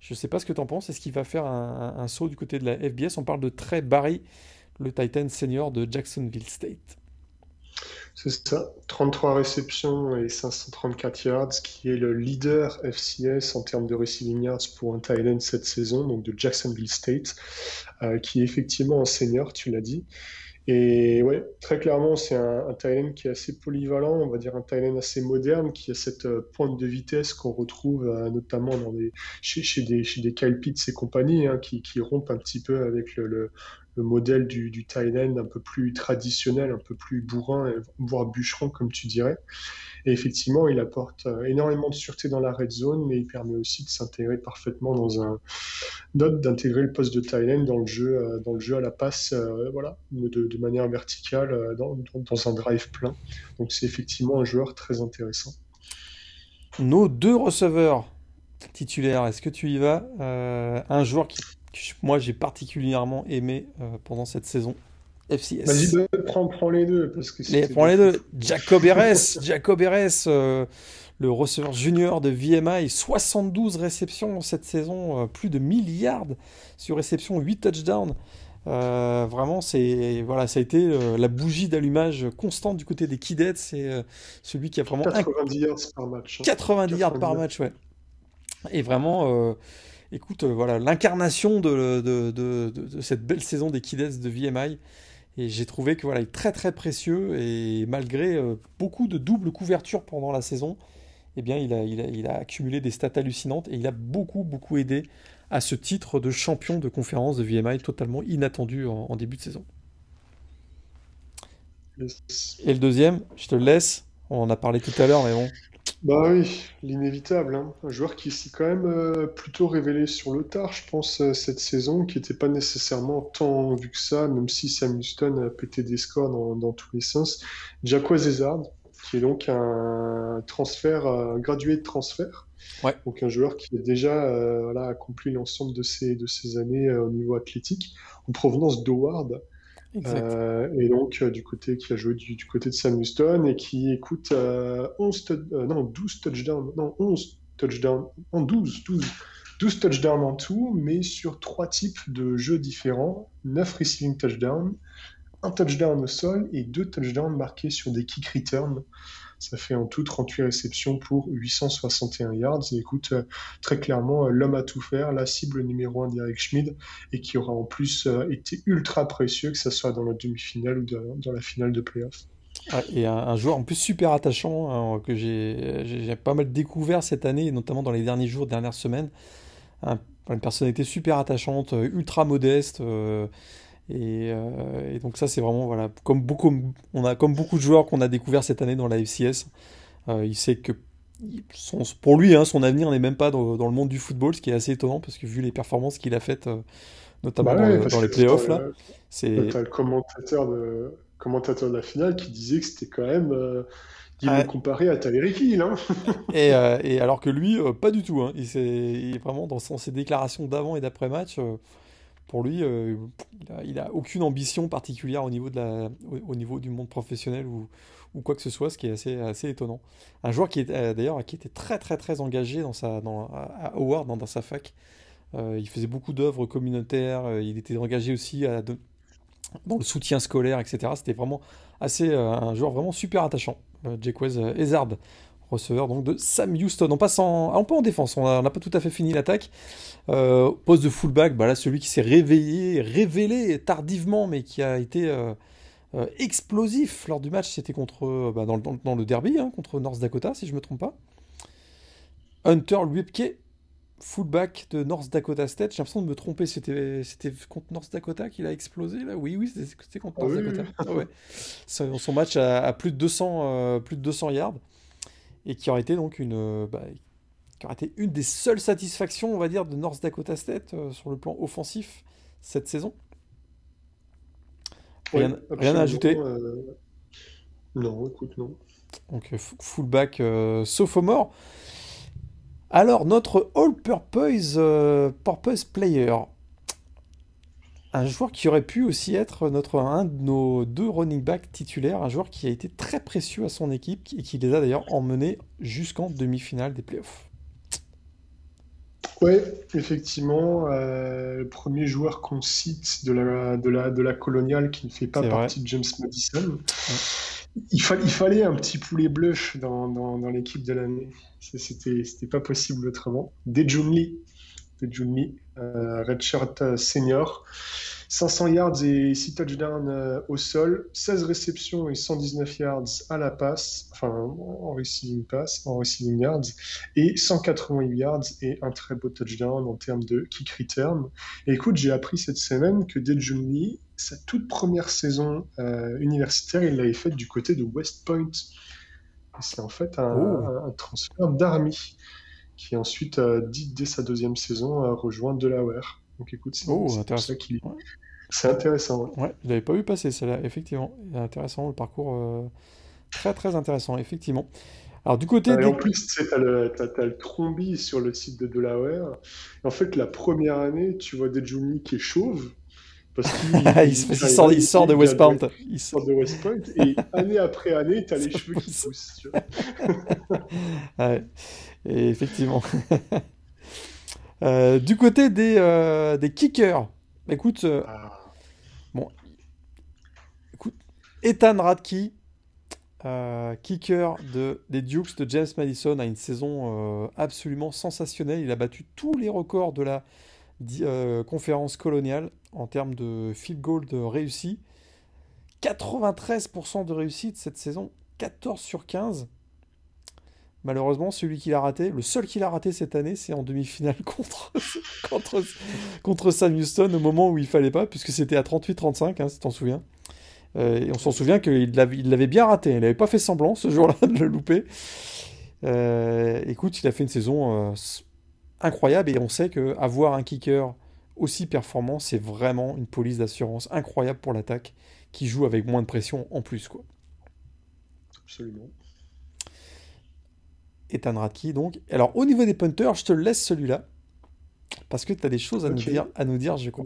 Je ne sais pas ce que tu en penses. Est-ce qu'il va faire un, un, saut du côté de la FBS On parle de Trey Barry, le Titan senior de Jacksonville State. C'est ça, 33 réceptions et 534 yards, qui est le leader FCS en termes de receiving yards pour un Thailand cette saison, donc de Jacksonville State, euh, qui est effectivement un senior, tu l'as dit. Et ouais, très clairement, c'est un, un qui est assez polyvalent, on va dire un Thailand assez moderne, qui a cette euh, pointe de vitesse qu'on retrouve euh, notamment dans des, chez, des, chez des Kyle Pitts et compagnie, hein, qui, rompent un petit peu avec le modèle du, du un peu plus traditionnel, un peu plus bourrin, voire bûcheron, comme tu dirais. Et effectivement, il apporte euh, énormément de sûreté dans la red zone, mais il permet aussi de s'intégrer parfaitement dans un d'intégrer le poste de Thailand dans le jeu, euh, dans le jeu à la passe, euh, voilà, de, de, manière verticale, dans, dans un drive plein. Donc c'est effectivement un joueur très intéressant. Nos deux receveurs titulaires, est-ce que tu y vas Un joueur qui moi j'ai particulièrement aimé euh, pendant cette saison. FCS. Vas-y, prends, les deux. Parce que les, prends les deux. Jacob Eres, Jacob euh, le receveur junior de VMI, 72 réceptions cette saison, euh, plus de milliards sur réception, 8 touchdowns. vraiment, c'est voilà, ça a été la bougie d'allumage constante du côté des Kidettes. C'est celui qui a vraiment 90 yards par match. 90 hein. yards par match, ouais. Et vraiment, écoute, voilà, l'incarnation de, de, de, cette belle saison des Kidettes de VMI. Et j'ai trouvé que voilà, il est très très précieux et malgré euh, beaucoup de doubles couvertures pendant la saison, eh bien, il a, il, a, accumulé des stats hallucinantes et il a beaucoup beaucoup aidé à ce titre de champion de conférence de VMI totalement inattendu en, début de saison. Et le deuxième, je te le laisse. On en a parlé tout à l'heure, mais bon, bah oui, l'inévitable. Hein. Un joueur qui s'est quand même euh, plutôt révélé sur le tard, je pense, euh, cette saison, qui n'était pas nécessairement tant vu que ça, même si Sam Houston a pété des scores dans, tous les sens. Jacques Zezard, qui est donc un transfert, un gradué de transfert. Ouais. Donc un joueur qui a déjà euh, accompli l'ensemble de ses, de ses années au niveau athlétique, en provenance d'Howard. Euh, et donc, euh, du côté qui a joué du, côté de Sam Houston et qui écoute 11 euh, non, 12 touchdowns, non, 11 touchdowns, en 12, 12, 12 touchdowns en tout, mais sur trois types de jeux différents 9 receiving touchdowns, un touchdown au sol et deux touchdowns marqués sur des kick returns. Ça fait en tout 38 réceptions pour 861 yards. Écoute, euh, très clairement, euh, l'homme à tout faire, la cible numéro 1 d'Eric Schmid, et qui aura en plus euh, été ultra précieux, que ce soit dans la demi-finale ou dans la finale de playoff. et un, joueur en plus super attachant hein, que j'ai pas mal découvert cette année, notamment dans les derniers jours, dernières semaines. une personnalité super attachante, ultra modeste. Et, donc ça c'est vraiment voilà comme beaucoup on a comme beaucoup de joueurs qu'on a découvert cette année dans la FCS. Euh, il sait que pour lui hein, son avenir n'est même pas dans, le monde du football, ce qui est assez étonnant parce que vu les performances qu'il a faites euh, notamment bah dans, les playoffs là, c'est le commentateur de commentateur de la finale qui disait que c'était quand même il ouais. comparé à Tyreek Hill. Hein et, et, alors que lui, pas du tout. Hein. Il, est, vraiment dans ses déclarations d'avant et d'après match pour lui, euh, il, a, aucune ambition particulière au niveau, de la, au, niveau du monde professionnel ou, ou, quoi que ce soit, ce qui est assez, assez étonnant. Un joueur qui est euh, d'ailleurs qui était très très très engagé dans sa, dans, à Howard, dans, sa fac. Euh, il faisait beaucoup d'œuvres communautaires, il était engagé aussi dans le soutien scolaire, etc. C'était vraiment assez un joueur vraiment super attachant, Jake Wes Ezard receveur donc de Sam Houston. On passe en, ah, on peut en défense, on n'a pas tout à fait fini l'attaque. Euh, poste de fullback, bah là celui qui s'est réveillé, révélé tardivement, mais qui a été euh, euh, explosif lors du match, c'était contre bah, dans, dans, le derby hein, contre North Dakota, si je me trompe pas. Hunter Lwipke, fullback de North Dakota State. J'ai l'impression de me tromper, c'était contre North Dakota qu'il a explosé là? Oui, oui, c'était contre North Dakota. Ah ouais. son, match à, plus de 200, plus de 200 yards et qui aurait été donc une, euh, bah, qui aurait été une des seules satisfactions, on va dire, de North Dakota State euh, sur le plan offensif cette saison. Rien, à ajouter? euh, Non, écoute, non. Donc fullback sophomore. Alors notre all-purpose purpose player, un joueur qui aurait pu aussi être notre, un de nos deux running backs titulaires, un joueur qui a été très précieux à son équipe et qui les a d'ailleurs emmenés jusqu'en demi-finale des playoffs. Oui, effectivement, euh, le premier joueur qu'on cite de la, de, la, de la coloniale qui ne fait pas partie de James Madison. Il, il, fallait un petit poulet bluff dans, dans, dans l'équipe de l'année. C'était pas possible autrement. Dejun Lee, Lee euh, redshirt euh, senior. 500 yards et 6 touchdowns euh, au sol, 16 réceptions et 119 yards à la passe, enfin en receiving pass, en receiving yards, et 188 yards et un très beau touchdown en termes de kick return. Et écoute, j'ai appris cette semaine que Dejun Lee, sa toute première saison universitaire, il l'avait faite du côté de West Point. C'est en fait un, oh. un transfert d'Army qui ensuite, dit dès sa deuxième saison, a rejoint Delaware. Donc écoute, c'est oh, intéressant. C'est intéressant. Ouais, je l'avais pas vu passer celle-là, effectivement. Intéressant, le parcours euh, très très intéressant, effectivement. Alors du côté. En plus, tu as le, le trombi sur le site de Delaware. En fait, la première année, tu vois Dejuni qui est chauve. Parce qu'il il, sort, il, sort, de West Point. Il sort de West Point. Et année après année, tu as les cheveux qui poussent. ouais. Et effectivement. Euh, du côté des, euh, des kickers, écoute, euh, ah. Bon, écoute, Ethan Radke, kicker de, des Dukes de James Madison, a une saison absolument sensationnelle. Il a battu tous les records de la conférence coloniale en termes de field goal de réussi. 93% de réussite cette saison, 14 sur 15. Malheureusement, celui qu'il a raté, le seul qu'il a raté cette année, c'est en demi-finale contre, contre, Sam Houston au moment où il fallait pas, puisque c'était à 38-35, hein, si t'en souviens. Euh, et on s'en souvient qu'il l'avait bien raté. Il n'avait pas fait semblant ce jour-là de le louper. Euh, écoute, il a fait une saison euh, incroyable et on sait qu'avoir un kicker aussi performant, c'est vraiment une police d'assurance incroyable pour l'attaque qui joue avec moins de pression en plus. Quoi. Absolument. Ethan Radke, donc. Alors, au niveau des punters, je te laisse celui-là. Parce que tu as des choses à, nous dire, à nous dire, je crois.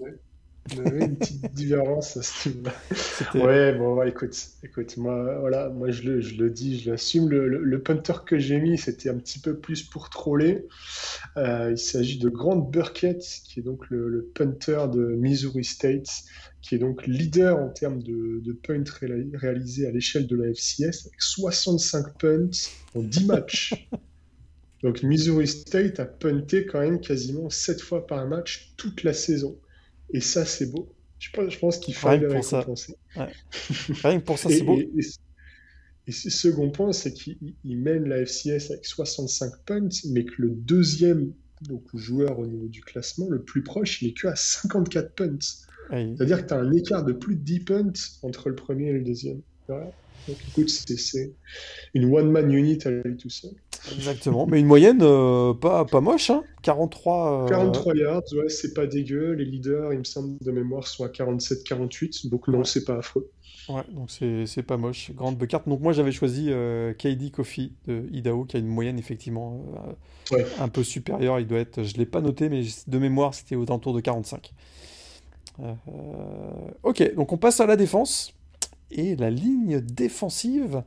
Une petite différence à ce niveau-là. Ouais, bon, écoute, écoute, moi, voilà, moi je le, je le dis, je l'assume. Le, le, punter que j'ai mis, c'était un petit peu plus pour troller. Euh, il s'agit de Grant Burkett, qui est donc le, punter de Missouri State, qui est donc leader en termes de, de points réalisés à l'échelle de la FCS, avec 65 punts en 10 matchs. Donc Missouri State a punté quand même quasiment 7 fois par match toute la saison. Et ça, c'est beau. Je pense, je pense qu'il faut le récompenser. Ça. Rien que pour ça, c'est beau. Et, et, ce second point, c'est qu'il mène la FCS avec 65 punts, mais que le deuxième donc, joueur au niveau du classement, le plus proche, il est que à 54 punts. C'est-à-dire que tu as un écart de plus de 10 punts entre le premier et le deuxième. Voilà. Donc écoute, c'est une one-man unit à lui tout seul. Exactement, mais une moyenne euh, pas, pas moche, hein 43... 43 euh, yards, ouais, c'est pas dégueu. Les leaders, il me semble, de mémoire, sont à 47-48, donc non, c'est pas affreux. Ouais, donc c'est pas moche. Grande Buckart. Donc moi, j'avais choisi euh, KD Coffee de Idaho, qui a une moyenne, effectivement, un peu supérieure. Il doit être, je l'ai pas noté, mais de mémoire, c'était autour de 45. ok, donc on passe à la défense et la ligne défensive.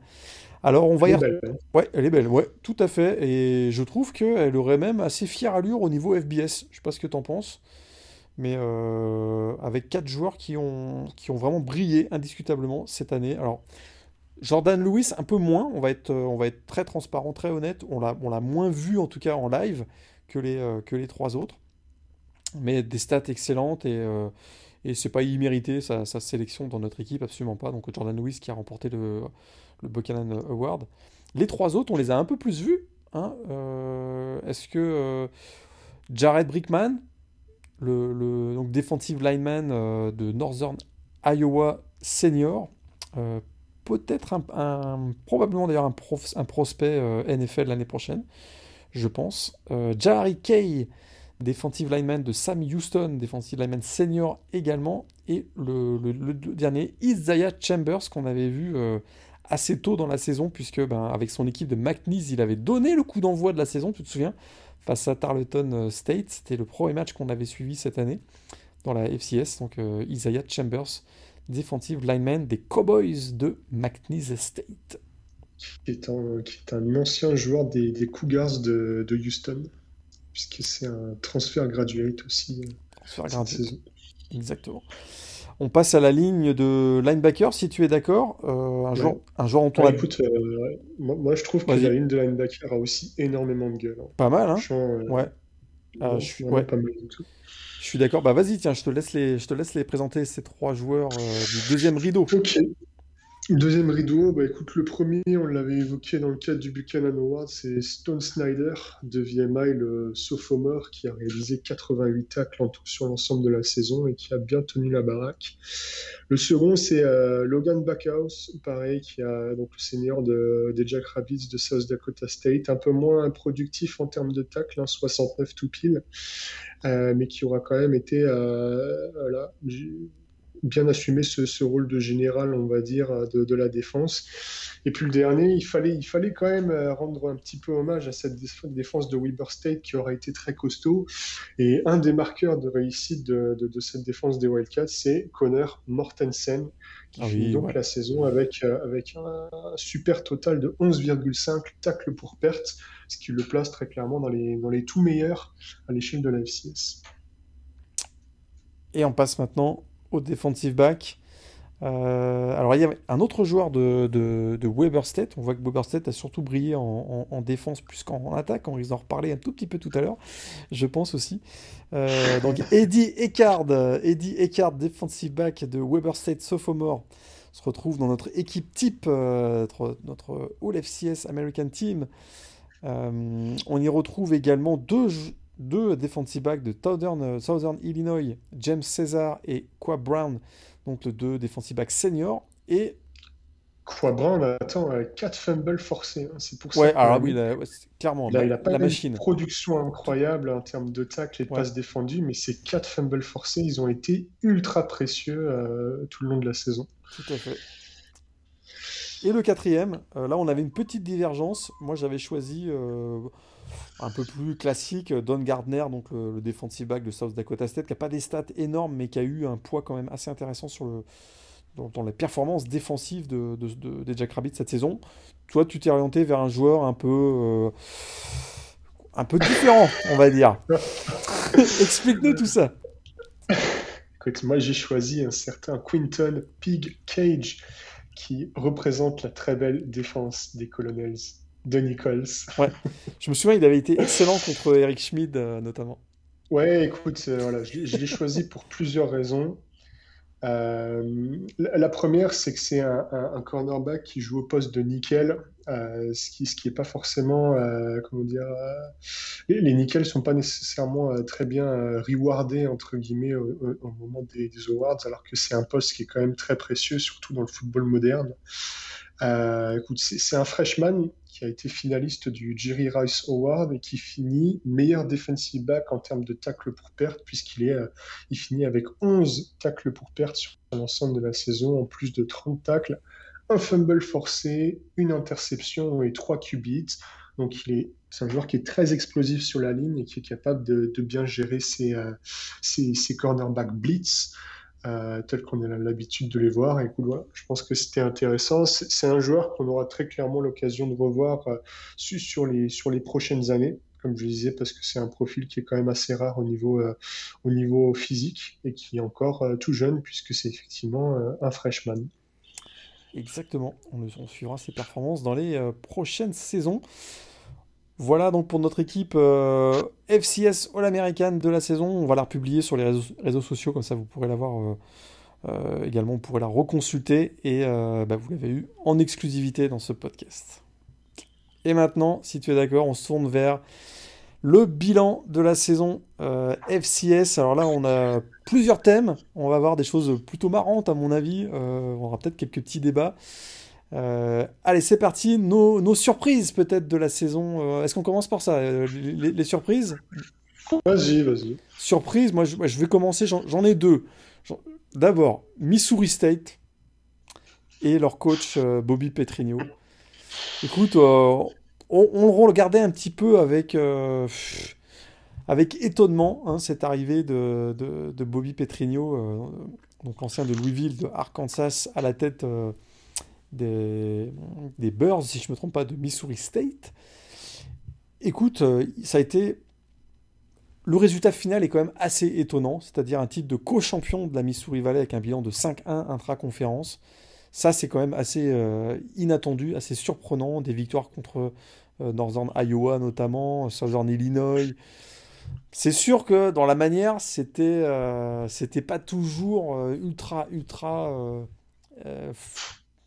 Alors on va y... Belle. Ouais, elle est belle, ouais, tout à fait. Et je trouve qu'elle aurait même assez fière allure au niveau FBS. Je sais pas ce que tu en penses. Mais euh, avec quatre joueurs qui ont, qui ont vraiment brillé indiscutablement cette année. Alors, Jordan Lewis, un peu moins. On va être, on va être très transparent, très honnête. On l'a, on l'a moins vu en tout cas en live que les, euh, que les trois autres. Mais des stats excellentes et, euh, et c'est pas immérité sa, sa, sélection dans notre équipe, absolument pas. Donc Jordan Lewis qui a remporté le, Buchanan Award. Les trois autres, on les a un peu plus vus. Hein. Euh, est-ce que euh, Jared Brickman, le, le lineman euh, de Northern Iowa Senior, peut-être un, probablement d'ailleurs un, un, prospect NFL l'année prochaine, je pense. Jari Kay, defensive lineman de Sam Houston, defensive lineman senior également, et le, dernier, Isaiah Chambers, qu'on avait vu euh, assez tôt dans la saison, puisque ben, avec son équipe de McNeese, il avait donné le coup d'envoi de la saison, tu te souviens, face à Tarleton euh, State. C'était le premier match qu'on avait suivi cette année dans la FCS. Donc euh, Isaiah Chambers, defensive lineman des Cowboys de McNeese State. Qui est un, ancien joueur des, Cougars de Houston puisque c'est un transfert graduate aussi. Euh, transfert Saison. Exactement. On passe à la ligne de linebacker, si tu es d'accord. Euh, un, jour, un jour, on tourne. Ah, écoute, euh, moi, je trouve que la ligne de linebacker a aussi énormément de gueule. Hein. Pas mal, hein Ouais. je suis, ouais. pas mal du tout. Je suis d'accord. Bah vas-y, tiens, je te laisse les, je te laisse les présenter ces trois joueurs du deuxième rideau. Ok. Deuxième rideau, bah écoute, le premier, on l'avait évoqué dans le cadre du Buchanan Award, c'est Stone Snyder de VMI, le sophomore qui a réalisé 88 tacles en tout sur l'ensemble de la saison et qui a bien tenu la baraque. Le second, c'est euh, Logan Backhouse, pareil, qui a donc le senior de, des Jack Rabbits de South Dakota State, un peu moins productif en termes de tacles, hein, 69 tout pile, euh, mais qui aura quand même été, euh, bien assumé ce, rôle de général, on va dire, euh, de, la défense. Et puis le dernier, il fallait, il fallait quand même euh, rendre un petit peu hommage à cette défense de Weber State qui aura été très costaud. Et un des marqueurs de réussite de, cette défense des Wildcats, c'est Connor Mortensen, qui ah finit donc la saison avec, euh, avec un super total de 11,5 tacles pour perte, ce qui le place très clairement dans les, dans les tout meilleurs à l'échelle de la FCS. Et on passe maintenant au defensive back. Euh, alors, il y a un autre joueur de, de, Weber State. On voit que Weber State a surtout brillé en, défense plus qu'en attaque. On risque d'en reparler un tout petit peu tout à l'heure, je pense aussi. Euh, donc, Eddie Eckard, Eddie Eckard, defensive back de Weber State sophomore, se retrouve dans notre équipe type, euh, notre, All FCS American Team. on y retrouve également deux, deux defensive backs de Southern, Southern Illinois, James Cesar et Qua Brown donc le 2 defensive back senior. Et. Brown, attends, 4 fumbles forcés. Hein, c'est pour ça. Ouais, alors oui, clairement. il a pas une production incroyable en termes de tacle et de passes défendues, mais ces 4 fumbles forcés, ils ont été ultra précieux euh, tout le long de la saison. Tout à fait. Et le quatrième, euh, là on avait une petite divergence. Moi j'avais choisi euh, un peu plus classique, Don Gardner, donc le, defensive back de South Dakota State, qui n'a pas des stats énormes, mais qui a eu un poids quand même assez intéressant sur le, dans, les performances défensives de, des Jack Rabbits cette saison. Toi, tu t'es orienté vers un joueur un peu, euh, un peu différent, on va dire. Explique-nous tout ça. Écoute, moi j'ai choisi un certain Quinton Pig Cage qui représente la très belle défense des Colonels de Nichols. Ouais. Je me souviens, il avait été excellent contre Eric Schmid, euh, notamment. Ouais, écoute, euh, voilà, je, l'ai choisi pour plusieurs raisons. Euh, la, première, c'est que c'est un, cornerback qui joue au poste de nickel, ce qui ce qui est pas forcément, comment dire, les, les, nickels sont pas nécessairement très bien rewardés entre guillemets au, moment des, des, awards, alors que c'est un poste qui est quand même très précieux, surtout dans le football moderne. écoute, c'est un freshman qui a été finaliste du Jerry Rice Award et qui finit meilleur defensive back en termes de tackle pour perte, puisqu'il est, euh, finit avec 11 tacles pour perte sur l'ensemble de la saison, en plus de 30 tacles, un fumble forcé, une interception et 3 qubits. Donc il est, c'est un joueur qui est très explosif sur la ligne et qui est capable de, bien gérer ses, euh, ses, ses cornerbacks blitz. Euh, tel qu'on a l'habitude de les voir. Et je pense que c'était intéressant. C'est un joueur qu'on aura très clairement l'occasion de revoir euh, sur, les, sur les prochaines années, comme je disais, parce que c'est un profil qui est quand même assez rare au niveau, euh, au niveau physique et qui est encore tout jeune, puisque c'est effectivement un freshman. Exactement, on, on, suivra ses performances dans les prochaines saisons. Voilà donc pour notre équipe euh, FCS All-American de la saison. On va la republier sur les réseaux, sociaux, comme ça vous pourrez la voir euh, euh, également, vous pourrez la reconsulter et bah, vous l'avez eu en exclusivité dans ce podcast. Et maintenant, si tu es d'accord, on se tourne vers le bilan de la saison FCS. Alors là, on a plusieurs thèmes. On va voir des choses plutôt marrantes, à mon avis. on aura peut-être quelques petits débats. Euh, allez, c'est parti. Nos, surprises peut-être de la saison. Euh, est-ce qu'on commence par ça euh, les, surprises? Vas-y, vas-y. Surprise, moi je, vais commencer. J'en ai deux. D'abord, Missouri State et leur coach Bobby Petrino. Écoute, on, le regardait un petit peu avec, avec étonnement hein, cette arrivée de, de Bobby Petrino, donc l'ancien de Louisville, de Arkansas, à la tête des, des Bears, si je ne me trompe pas, de Missouri State. Écoute, euh, ça a été. Le résultat final est quand même assez étonnant, c'est-à-dire un titre de co-champion de la Missouri Valley avec un bilan de 5-1 intra-conférence. Ça, c'est quand même assez euh, inattendu, assez surprenant. Des victoires contre euh, Northern Iowa notamment, Southern Illinois. C'est sûr que dans la manière, c'était c'était pas toujours ultra ultra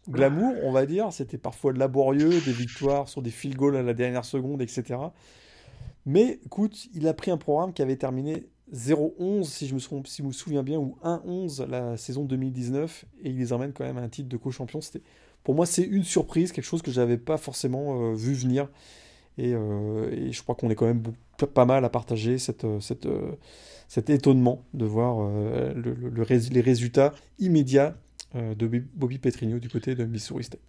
glamour, on va dire. C'était parfois laborieux, des victoires sur des field goals à la dernière seconde, etc. Mais écoute, il a pris un programme qui avait terminé 0-11, si je me, si je me souviens bien, ou 1-11 la saison 2019, et il les emmène quand même à un titre de co-champion. Pour moi, c'est une surprise, quelque chose que je n'avais pas forcément euh, vu venir. Euh, et, je crois qu'on est quand même pas mal à partager euh, cet étonnement de voir les résultats immédiats de Bobby Petrino du côté de Missouri State.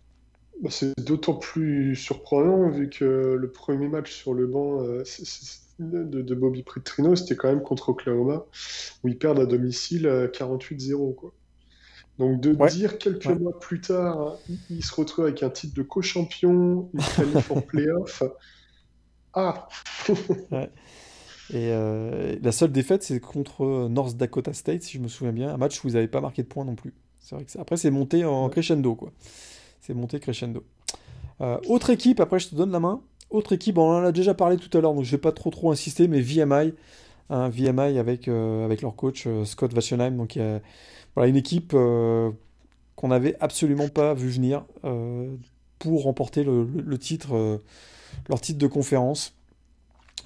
Bah, c'est d'autant plus surprenant vu que le premier match sur le banc euh, de, Bobby Petrino, c'était quand même contre Oklahoma, où ils perdent à domicile 48-0. Quoi. Donc de dire quelques mois plus tard, il, se retrouve avec un titre de co-champion, une qualif en playoff. Ah Et la seule défaite, c'est contre North Dakota State, si je me souviens bien, un match où vous n'avez pas marqué de points non plus. C'est vrai que après, c'est monté en crescendo, quoi. C'est monté crescendo. autre équipe, après, je te donne la main. Autre équipe, on en a déjà parlé tout à l'heure, donc je vais pas trop trop insister, mais VMI, hein, VMI avec, avec leur coach Scott Wassenheim, donc voilà une équipe qu'on n'avait absolument pas vu venir pour remporter le, titre, euh, leur titre de conférence.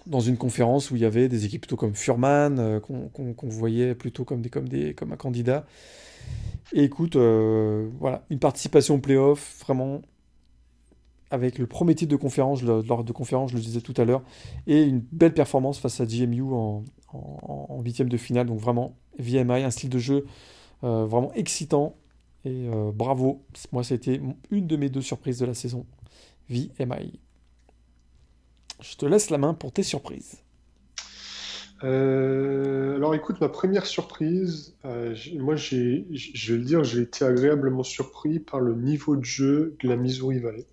Dans une conférence où il y avait des équipes plutôt comme Furman, euh, qu'on voyait plutôt comme, des, comme, un candidat. Et écoute, euh, voilà, une participation au playoff, vraiment, avec le premier titre de conférence, lors de conférence, je le disais tout à l'heure, et une belle performance face à GMU en, huitième de finale. Donc vraiment, VMI, un style de jeu vraiment excitant, et euh, bravo, moi c'était une de mes deux surprises de la saison. VMI. Je te laisse la main pour tes surprises. Euh, alors écoute, ma première surprise, euh, moi j'ai, je vais le dire, j'ai été agréablement surpris par le niveau de jeu de la Missouri Valley.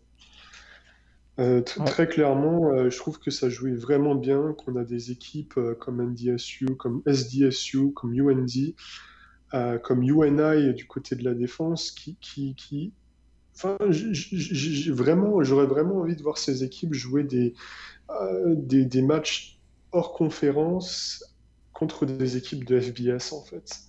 Très clairement, je trouve que ça jouait vraiment bien, qu'on a des équipes comme NDSU, comme SDSU, comme UND, euh, comme UNI du côté de la défense, qui, qui, qui... Enfin, vraiment, j'aurais vraiment envie de voir ces équipes jouer des, euh, des, des, matchs hors conférence contre des équipes de FBS en fait.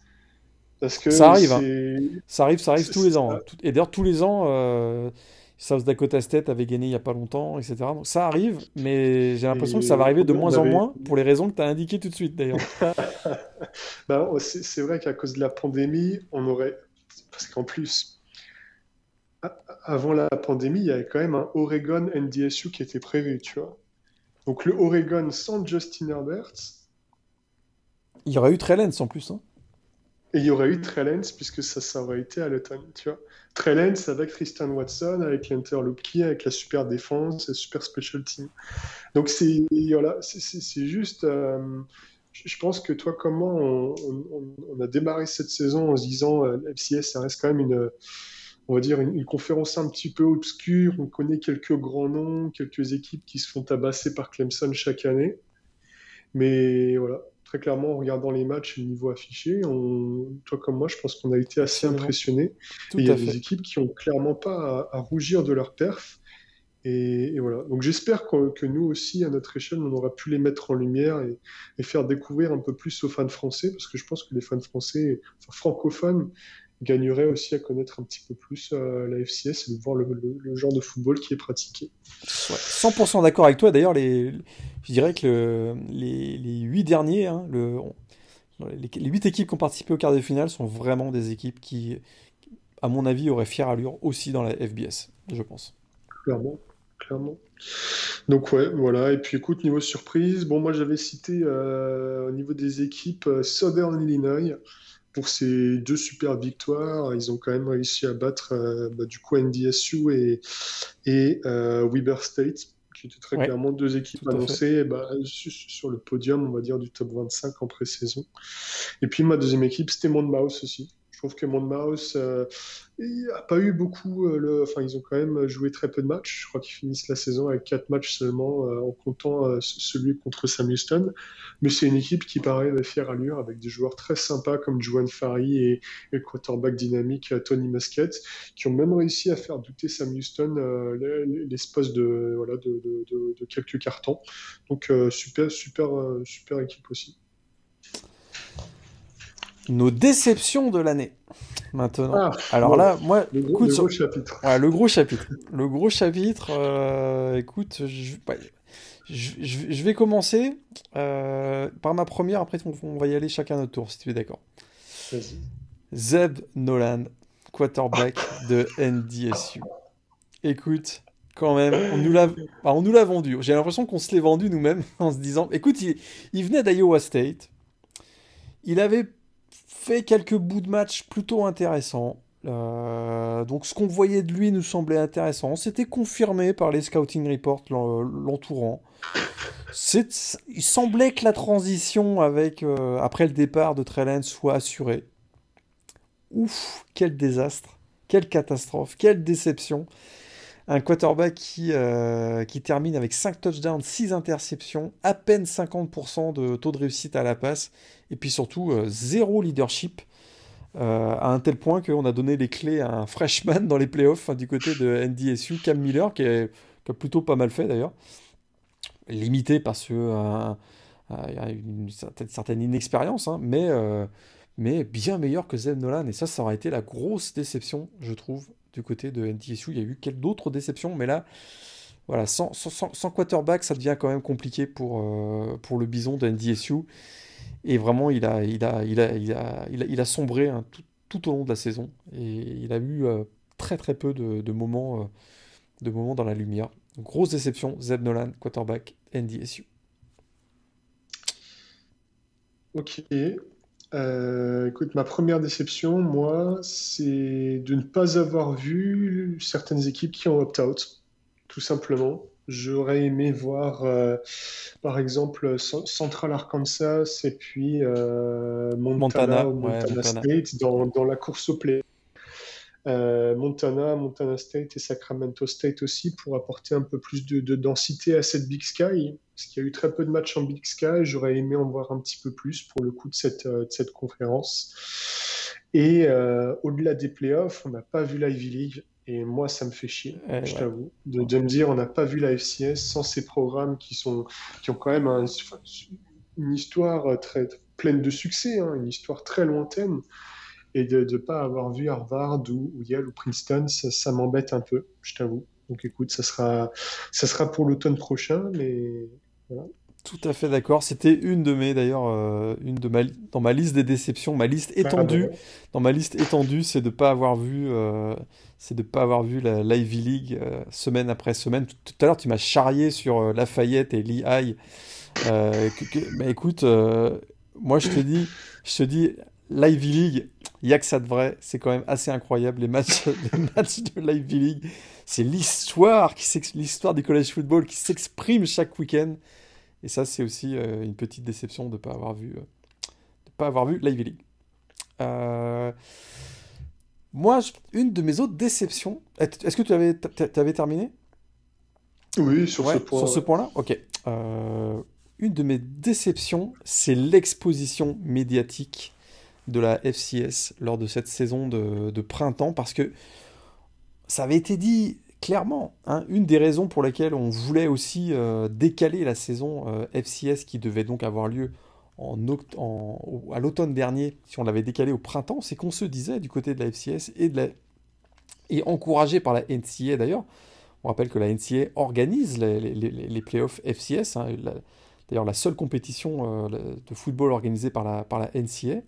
Parce que ça arrive, hein. ça arrive, ça arrive tous les ans. Hein. Et d'ailleurs tous les ans, euh, South Dakota State avait gagné il n'y a pas longtemps, etc. Donc ça arrive, mais j'ai l'impression que ça va arriver de moins en moins pour les raisons que tu as indiquées tout de suite d'ailleurs. bah, c'est vrai qu'à cause de la pandémie, on aurait. Parce qu'en plus, avant la pandémie, il y avait quand même un Oregon NDSU qui était prévu, tu vois. Donc le Oregon sans Justin Herbert. Il y aurait eu Trellens en plus. Hein. Et il y aurait eu Trellens puisque ça, ça aurait été à l'automne, tu vois. Trellens avec Tristan Watson, avec l'Interloop avec la super défense, la super special team. Donc c'est voilà, c'est juste. Euh, je pense que toi, comment on, a démarré cette saison en se disant euh, FCS, ça reste quand même une, on va dire une, conférence un petit peu obscure. On connaît quelques grands noms, quelques équipes qui se font tabasser par Clemson chaque année. Mais voilà, très clairement, en regardant les matchs et le niveau affiché, toi comme moi, je pense qu'on a été assez impressionnés. il y a des équipes qui ont clairement pas à, rougir de leur perf. Et, voilà. Donc j'espère que, nous aussi, à notre échelle, on aura pu les mettre en lumière et, faire découvrir un peu plus aux fans français, parce que je pense que les fans français, enfin, francophones, gagnerait aussi à connaître un petit peu plus euh, la FCS et de voir le, genre de football qui est pratiqué. 100% d'accord avec toi. D'ailleurs, les, je dirais que les, les 8 derniers, hein, le, les, les 8 équipes qui ont participé au quart de finale sont vraiment des équipes qui, à mon avis, auraient fière allure aussi dans la FBS, je pense. Clairement, clairement. Donc ouais, voilà. Et puis écoute, niveau surprise, bon moi j'avais cité euh, au niveau des équipes euh, Southern Illinois pour ces deux super victoires, ils ont quand même réussi à battre euh, bah, du coup NDSU et, et euh, Weber State, qui étaient très clairement deux équipes annoncées bah, sur le podium, on va dire, du top 25 en pré-saison. Et puis ma deuxième équipe, c'était Monmouth aussi. Je trouve que Monmouth euh, n'a pas eu beaucoup. Euh, le... Enfin, ils ont quand même joué très peu de matchs. Je crois qu'ils finissent la saison avec quatre matchs seulement, euh, en comptant celui contre Sam Houston. Mais c'est une équipe qui paraît de fière allure, avec des joueurs très sympas comme Juan Fari et, le quarterback dynamique Tony Musket, qui ont même réussi à faire douter Sam Houston l'espace de, voilà, de, quelques cartons. Donc, super, super, super équipe aussi nos déceptions de l'année. Maintenant. Ah, Alors là, moi, le gros, écoute, le gros chapitre. le gros chapitre. Le gros chapitre, euh, écoute, je, je, vais commencer euh, par ma première, après on, va y aller chacun notre tour, si tu es d'accord. Zeb Nolan, quarterback de NDSU. Écoute, quand même, on nous l'a, on nous l'a vendu. J'ai l'impression qu'on se l'est vendu nous-mêmes en se disant, écoute, il, il venait d'Iowa State. Il avait fait quelques bouts de match plutôt intéressants. Euh, donc ce qu'on voyait de lui nous semblait intéressant. C'était confirmé par les scouting reports l'entourant. Il semblait que la transition avec euh, après le départ de Trellens soit assurée. Ouf, quel désastre, quelle catastrophe, quelle déception. Un quarterback qui, euh, qui termine avec 5 touchdowns, 6 interceptions, à peine 50% de taux de réussite à la passe, et puis surtout euh, zéro leadership, euh, à un tel point qu'on a donné les clés à un freshman dans les playoffs hein, du côté de NDSU, Cam Miller, qui, a plutôt pas mal fait d'ailleurs. Limité parce que y a une certaine, inexpérience, hein, mais, mais bien meilleur que Zeb Nolan, et ça, ça aurait été la grosse déception, je trouve, du côté de NTSU. Il y a eu d'autres déceptions, mais là, voilà, sans, sans, quarterback, ça devient quand même compliqué pour, euh, pour le bison de NDSU. Et vraiment, il a, il a, il a, il a, il a, sombré hein, tout, tout, au long de la saison. Et il a eu euh, très très peu de, de moments, euh, de moments dans la lumière. grosse déception, Zeb Nolan, quarterback, NDSU. Ok. Euh, écoute, ma première déception, moi, c'est de ne pas avoir vu certaines équipes qui ont opt-out, tout simplement. J'aurais aimé voir, euh, par exemple, Central Arkansas et puis euh, Montana, ou Montana, State dans, dans, la course au play. Euh, Montana, Montana State et Sacramento State aussi pour apporter un peu plus de, densité à cette Big Sky. Parce qu'il y a eu très peu de matchs en Big Sky. J'aurais aimé en voir un petit peu plus pour le coup de cette, euh, cette conférence. Et euh, au-delà des playoffs, on n'a pas vu l'Ivy League. Et moi, ça me fait chier, eh je t'avoue, de, me dire on n'a pas vu la FCS sans ces programmes qui, sont, qui ont quand même une histoire très pleine de succès, hein, une histoire très lointaine et de ne pas avoir vu Harvard ou, Yale ou Princeton, ça, m'embête un peu, je t'avoue. Donc écoute, ça sera, ça sera pour l'automne prochain, mais voilà. Tout à fait d'accord. C'était une de mes, d'ailleurs, euh, une de ma, dans ma liste des déceptions, ma liste ah, étendue. Dans ma liste étendue, c'est de pas avoir vu, euh, c'est de pas avoir vu la l'Ivy League euh, semaine après semaine. Tout, à l'heure, tu m'as charrié sur Lafayette et Lehigh. mais écoute, moi je te dis, je te dis, l'Ivy League, il y a que ça de vrai. C'est quand même assez incroyable. Les matchs, les matchs de l'Ivy League, c'est l'histoire, qui l'histoire du college football qui s'exprime chaque week-end. Et ça, c'est aussi euh, une petite déception de ne pas avoir vu, euh, de pas avoir vu l'Ivy League. Euh, moi, une de mes autres déceptions. Est-ce que tu avais, avais terminé? Oui, sur ce point. Sur ce point-là, ok. une de mes déceptions, c'est l'exposition médiatique de la FCS lors de cette saison de, printemps parce que ça avait été dit clairement. Hein, une des raisons pour lesquelles on voulait aussi euh, décaler la saison euh, FCS qui devait donc avoir lieu à l'automne dernier, si on l'avait décalé au printemps, c'est qu'on se disait du côté de la FCS et, encouragé par la NCA d'ailleurs. On rappelle que la NCA organise les, les, playoffs FCS, hein, d'ailleurs la seule compétition euh, de football organisée par la, par la NCA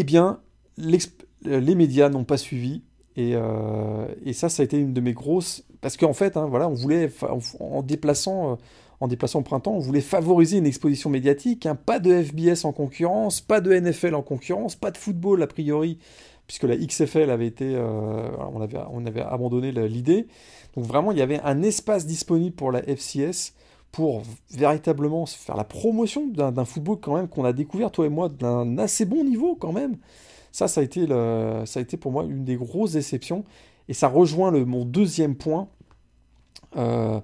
eh bien, les médias n'ont pas suivi. Euh, et, ça, ça a été une de mes grosses. Parce qu'en fait, hein, on voulait, en, déplaçant, euh, en au printemps, on voulait favoriser une exposition médiatique. Hein, pas de FBS en concurrence, pas de NFL en concurrence, pas de football a priori, puisque la XFL avait été. Euh, on avait abandonné l'idée. Donc vraiment, il y avait un espace disponible pour la FCS pour véritablement faire la promotion d'un football quand même qu'on a découvert, toi et moi, d'un assez bon niveau quand même. Ça, ça a, été pour moi une des grosses déceptions. Et ça rejoint le, mon deuxième point. Euh,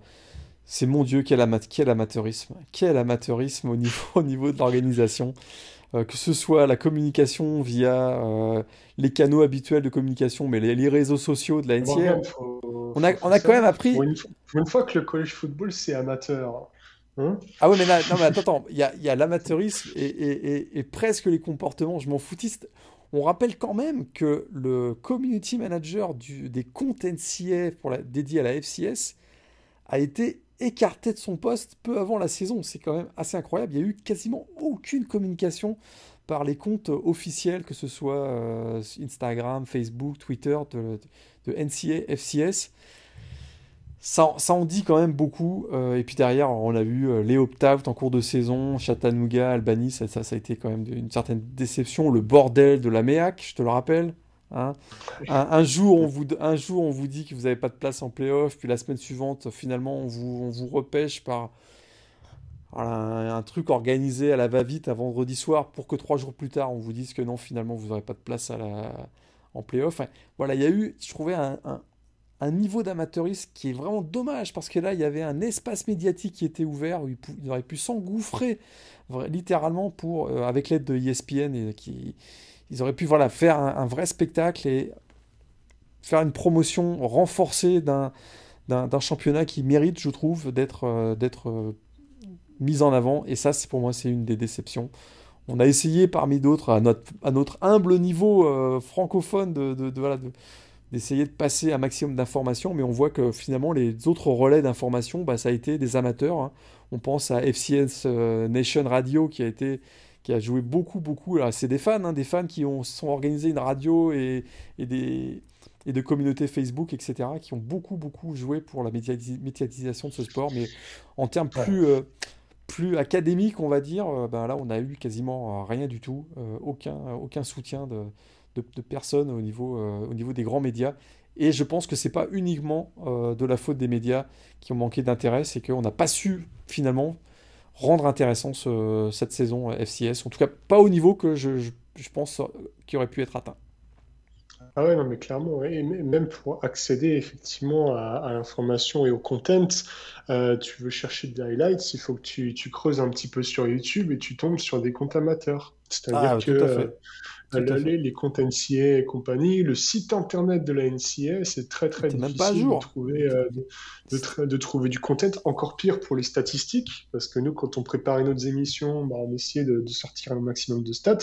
c'est mon Dieu, quel, amateurisme. Quel amateurisme au niveau de l'organisation. Euh, que ce soit la communication via euh, les canaux habituels de communication, mais les, réseaux sociaux de la NCA. on a, on a quand même appris. Pour une, fois que le college football, c'est amateur. Hein ah ouais, mais, là, non, mais attends, attends. Il y a, a l'amateurisme et, et, et, presque les comportements, je m'en foutiste. On rappelle quand même que le community manager du, des comptes NCA pour la, dédiés à la FCS a été écarté de son poste peu avant la saison. C'est quand même assez incroyable. Il n'y a eu quasiment aucune communication par les comptes officiels, que ce soit euh, Instagram, Facebook, Twitter, de, NCA, FCS. Ça, ça, en dit quand même beaucoup. Euh, et puis derrière, on a vu euh, les opt-out en cours de saison, Chattanooga, Albany, ça, ça, ça, a été quand même une certaine déception. Le bordel de la MEAC, je te le rappelle. Hein. un, jour, on vous, un jour, on vous dit que vous n'avez pas de place en playoff, puis la semaine suivante, finalement, on vous, on vous repêche par un, truc organisé à la va-vite un vendredi soir pour que trois jours plus tard, on vous dise que non, finalement, vous n'aurez pas de place à la, en playoff. voilà, il y a eu, je trouvais, un, un niveau d'amateurisme qui est vraiment dommage parce que là, il y avait un espace médiatique qui était ouvert où ils, auraient pu s'engouffrer littéralement pour, euh, avec l'aide de ESPN et qui, ils auraient pu voilà, faire un, vrai spectacle et faire une promotion renforcée d'un, d'un, championnat qui mérite, je trouve, d'être, euh, d'être euh, mis en avant. Et ça, c'est, pour moi, c'est une des déceptions. On a essayé parmi d'autres, à notre, humble niveau francophone, de, voilà, de d'essayer de passer un maximum d'informations, mais on voit que finalement les autres relais d'informations, bah, ça a été des amateurs. Hein. On pense à FCS euh, Nation Radio qui a été qui a joué beaucoup beaucoup. C'est des fans, hein, des fans qui ont sont organisés une radio et, et des et de communautés Facebook, etc., qui ont beaucoup beaucoup joué pour la médiatisation de ce sport. Mais en termes plus euh, plus académiques, on va dire, euh, ben là on a eu quasiment rien du tout, aucun aucun soutien de de, personnes au niveau, euh, au niveau des grands médias. Et je pense que c'est pas uniquement euh, de la faute des médias qui ont manqué d'intérêt, c'est qu'on n'a pas su finalement rendre intéressant cette saison FCS. En tout cas, pas au niveau que je, je, pense qui aurait pu être atteint. Ah ouais, non, mais clairement, et même pour accéder effectivement à, l'information et au content, euh, tu veux chercher des highlights, il faut que tu, tu, creuses un petit peu sur YouTube et tu tombes sur des comptes amateurs. C'est-à-dire ah, que les, les comptes NCA et compagnie, le site internet de la NCA, c'est très très difficile de, trouver, euh, de, trouver du content. Encore pire pour les statistiques, parce que nous, quand on préparait nos émissions, bah, on essayait de, sortir un maximum de stats.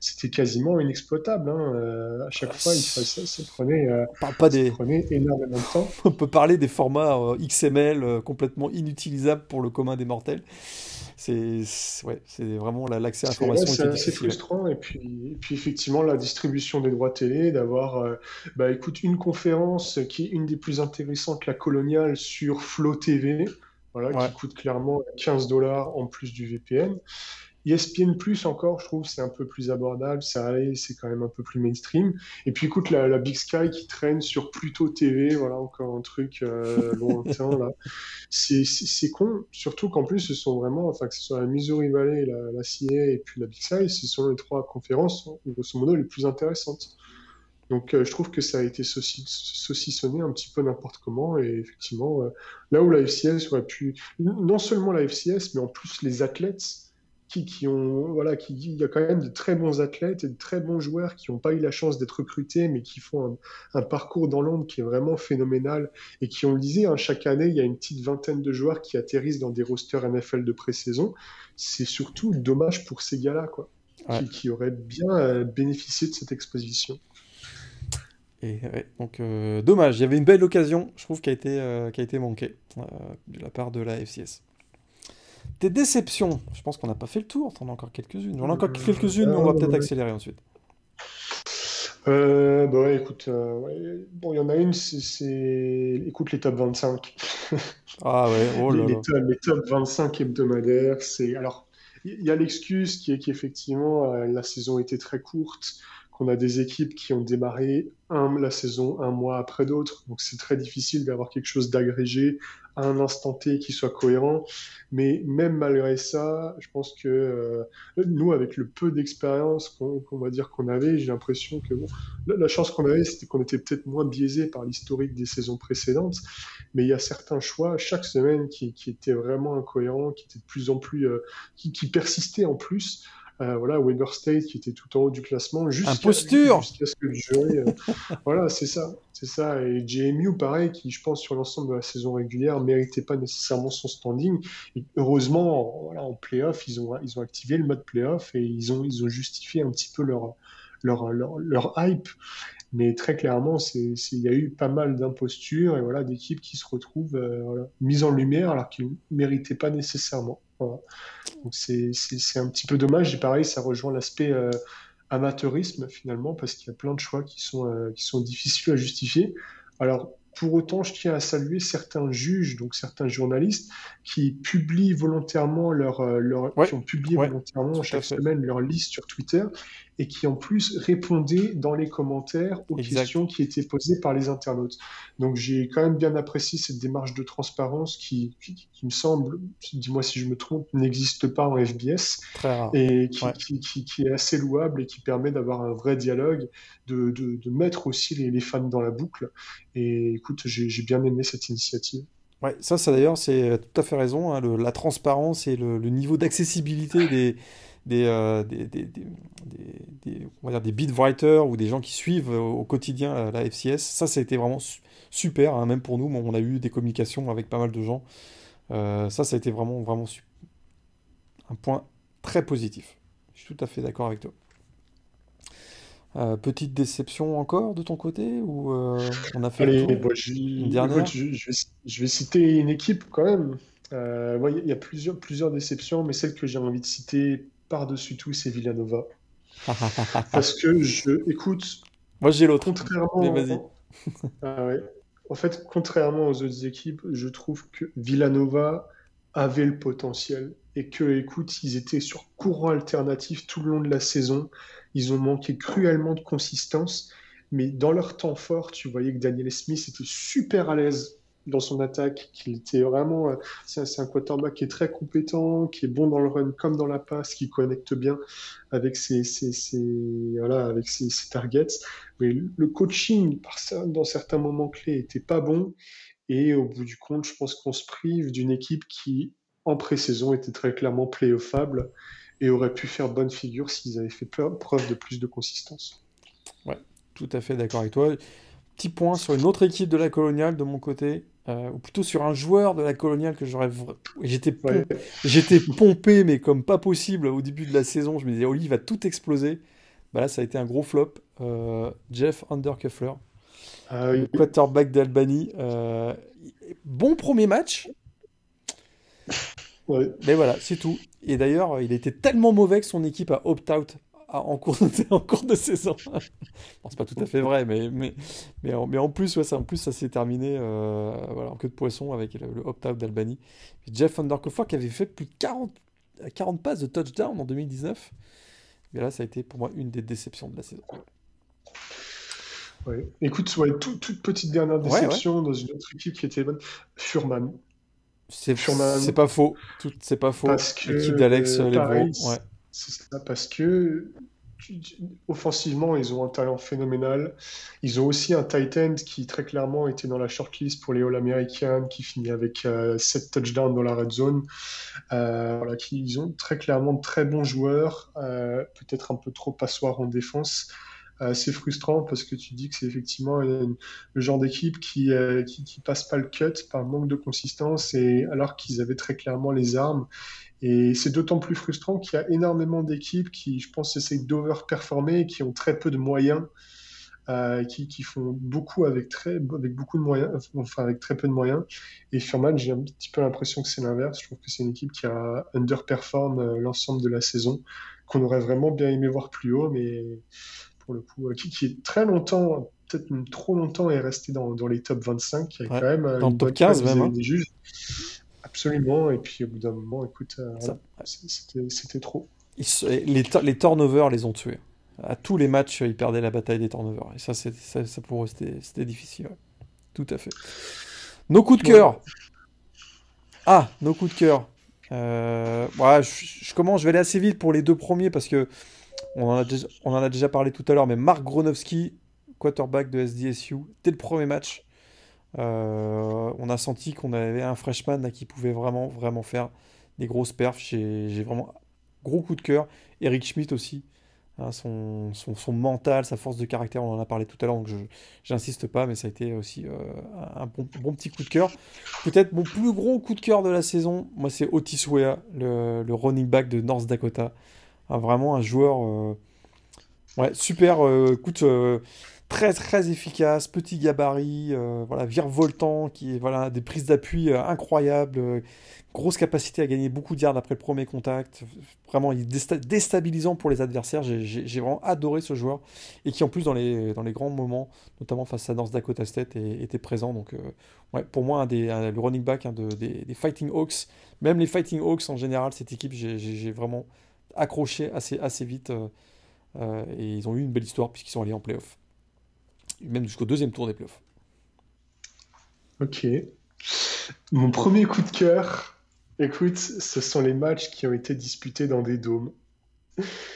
C'était quasiment inexploitable. Hein. Euh, à chaque fois, il, ça, ça, prenait, euh, pas des... prenait énormément de temps. on peut parler des formats XML complètement inutilisables pour le commun des mortels c'est ouais, vraiment l'accès à l'information. c'est frustrant. Et puis, puis, effectivement, la distribution des droits télé, d'avoir, euh, bah, écoute, une conférence qui est une des plus intéressantes, la coloniale, sur Flow TV, voilà, qui coûte clairement 15 dollars en plus du VPN. ESPN Plus encore, je trouve, c'est un peu plus abordable, ça c'est quand même un peu plus mainstream. Et puis écoute, la, Big Sky qui traîne sur Pluto TV, voilà encore un truc euh, lointain là. C'est con, surtout qu'en plus ce sont vraiment, enfin que ce soit la Missouri Valley, la, la CIA et puis la Big Sky, ce sont les trois conférences, grosso modo, les plus intéressantes. Donc euh, je trouve que ça a été saucissonné un petit peu n'importe comment et effectivement euh, là où la FCS aurait pu non seulement la FCS mais en plus les athlètes qui, ont voilà qui il y a quand même de très bons athlètes et de très bons joueurs qui n'ont pas eu la chance d'être recrutés mais qui font un, parcours dans l'ombre qui est vraiment phénoménal et qui on le disait hein, chaque année il y a une petite vingtaine de joueurs qui atterrissent dans des rosters NFL de pré-saison. C'est surtout dommage pour ces gars-là quoi qui, auraient bien euh, bénéficié de cette exposition. Et donc euh, dommage. Il y avait une belle occasion je trouve qui a été euh, qui a été manquée de la part de la FCS tes déceptions, je pense qu'on n'a pas fait le tour, on a encore quelques-unes. J'en ai encore quelques-unes, mais on va peut-être accélérer ensuite. Euh, bah ouais, écoute, euh, bon, il y en a une, c'est, écoute les top 25. ah ouais, oh là les, les, les, top 25 hebdomadaires, c'est, alors, il y a l'excuse qui est qu'effectivement, euh, la saison était très courte, qu'on a des équipes qui ont démarré un, la saison un mois après d'autres, donc c'est très difficile d'avoir quelque chose d'agrégé à un instant T qui soit cohérent. Mais même malgré ça, je pense que euh, nous, avec le peu d'expérience qu'on va dire qu'on avait, j'ai l'impression que la, chance qu'on avait, c'était qu'on était peut-être moins biaisé par l'historique des saisons précédentes. Mais il y a certains choix chaque semaine qui, étaient vraiment incohérents, qui étaient de plus en plus, euh, qui persistaient en plus. Euh, voilà, Weber State qui était tout en haut du classement. Jusqu'à, Jusqu'à ce que le jury. Euh, voilà, c'est ça. C'est ça. Et JMU, pareil, qui, je pense, sur l'ensemble de la saison régulière, méritait pas nécessairement son standing. Et heureusement, voilà, en playoff, ils ont, ils ont activé le mode playoff et ils ont, ils ont justifié un petit peu leur, leur, leur, leur hype. Mais très clairement, il y a eu pas mal d'impostures et voilà, d'équipes qui se retrouvent euh, mises en lumière alors qu'ils ne méritaient pas nécessairement. Donc c'est un petit peu dommage. Et pareil, ça rejoint l'aspect euh, amateurisme finalement, parce qu'il y a plein de choix qui sont, euh, qui sont difficiles à justifier. Alors, pour autant, je tiens à saluer certains juges, donc certains journalistes, qui publient volontairement leur, leur qui ont publié volontairement chaque semaine leur liste sur Twitter et qui en plus répondait dans les commentaires aux questions qui étaient posées par les internautes. Donc j'ai quand même bien apprécié cette démarche de transparence qui, qui, me semble, dis-moi si je me trompe, n'existe pas en FBS et qui, qui, est assez louable et qui permet d'avoir un vrai dialogue, de, de, de mettre aussi les, les, fans dans la boucle. Et écoute, j'ai bien aimé cette initiative. Ouais, ça, ça d'ailleurs, c'est tout à fait raison. Hein, la transparence et le, niveau d'accessibilité des, des, euh, des, des, des, on va dire des beat writers ou des gens qui suivent au quotidien la, FCS, ça, ça a été vraiment super. Hein, même pour nous, on a eu des communications avec pas mal de gens. Euh, ça, ça a été vraiment, vraiment un point très positif. Je suis tout à fait d'accord avec toi. Euh, petite déception encore de ton côté ou euh, on a fait je, dernière? je, vais, citer une équipe quand même. Euh, il y a plusieurs, plusieurs déceptions, mais celle que j'ai envie de citer par-dessus tout, c'est Villanova. Parce que je, écoute. Moi j'ai l'autre. Contrairement. vas-y. Ah en fait, contrairement aux autres équipes, je trouve que Villanova avait le potentiel et que, écoute, ils étaient sur courant alternatif tout le long de la saison. Ils ont manqué cruellement de consistance, mais dans leur temps fort, tu voyais que Daniel Smith était super à l'aise dans son attaque, qu'il était vraiment. Euh, c'est un quarterback qui est très compétent, qui est bon dans le run comme dans la passe, qui connecte bien avec ses, targets. Mais le coaching, dans certains moments clés, était pas bon. Et au bout du compte, je pense qu'on se prive d'une équipe qui, en pré-saison, était très clairement playoffable et aurait pu faire bonne figure s'ils avaient fait preuve de plus de consistance. Ouais, tout à fait d'accord avec toi. Petit point sur une autre équipe de la coloniale de mon côté, euh, ou plutôt sur un joueur de la coloniale que j'aurais. J'étais j'étais pompé, mais comme pas possible au début de la saison. Je me disais, Oli va tout exploser. Bah là, ça a été un gros flop. Euh, Jeff Undercuffler, ah, quarterback d'Albanie. Euh, bon premier match, mais voilà, c'est tout. Et d'ailleurs, il était tellement mauvais que son équipe a opt-out en cours, de, en cours de saison. bon, c'est pas tout à fait vrai, mais, mais, mais, en, mais en plus, ouais, ça, en plus, ça s'est terminé euh, voilà, en queue de poisson avec le, opt-out d'Albany. Jeff Undercofer qui avait fait plus de 40, 40 passes de touchdown en 2019. Mais là, ça a été pour moi une des déceptions de la saison. Ouais. Écoute, ouais, toute petite dernière déception dans une autre équipe qui était bonne. Furman. C'est pas faux. C'est pas faux. L'équipe d'Alex euh, ouais. C'est ça, parce que offensivement, ils ont un talent phénoménal. Ils ont aussi un tight end qui très clairement était dans la shortlist pour les All-American, qui finit avec 7 euh, touchdowns dans la red zone. Euh, qui, ils ont très clairement de très bons joueurs, peut-être un peu trop passoires en défense assez frustrant parce que tu dis que c'est effectivement le genre d'équipe qui, euh, qui, qui, passe pas le cut par manque de consistance et alors qu'ils avaient très clairement les armes. Et c'est d'autant plus frustrant qu'il y a énormément d'équipes qui, je pense, essayent d'overperformer et qui ont très peu de moyens. Euh, qui, qui, font beaucoup avec très avec beaucoup de moyens enfin avec très peu de moyens et Furman j'ai un petit peu l'impression que c'est l'inverse je trouve que c'est une équipe qui a underperform euh, l'ensemble de la saison qu'on aurait vraiment bien aimé voir plus haut mais pour le coup, euh, qui, qui est très longtemps, peut-être trop longtemps, est resté dans, dans les top 25. Il y a quand même dans le top 15 même. Hein. Des juges. Absolument. Et puis au bout d'un moment, écoute, euh, c'était trop. les, les turnovers les ont tués. À tous les matchs, ils perdaient la bataille des turnovers. Et ça, ça, ça pour eux, c'était difficile. Tout à fait. Nos coups de cœur. Ah, nos coups de cœur. Euh, je, je, commence, je vais aller assez vite pour les deux premiers parce que on en, a déjà, parlé tout à l'heure, mais Mark Gronowski, quarterback de SDSU, dès le premier match, euh, on a senti qu'on avait un freshman qui pouvait vraiment, vraiment faire des grosses perfs. J'ai vraiment gros coup de cœur. Eric Schmidt aussi, hein, son, mental, sa force de caractère, on en a parlé tout à l'heure, donc je n'insiste pas, mais ça a été aussi euh, un bon, petit coup de cœur. Peut-être mon plus gros coup de cœur de la saison, moi c'est Otis Wea, le running back de North Dakota vraiment un joueur euh, super, écoute, très très efficace, petit gabarit, voilà, virevoltant, qui voilà, des prises d'appui incroyables, grosse capacité à gagner beaucoup de yards après le premier contact. Vraiment, déstabilisant pour les adversaires. J'ai vraiment adoré ce joueur et qui en plus dans les, grands moments, notamment face à North Dakota State, était présent. Donc, pour moi, le running back de, des, Fighting Hawks, même les Fighting Hawks en général, cette équipe, j'ai vraiment accroché assez, assez vite. Euh, et ils ont eu une belle histoire puisqu'ils sont allés en playoff. Même jusqu'au deuxième tour des playoffs. Ok. Mon premier coup de cœur, écoute, ce sont les matchs qui ont été disputés dans des dômes.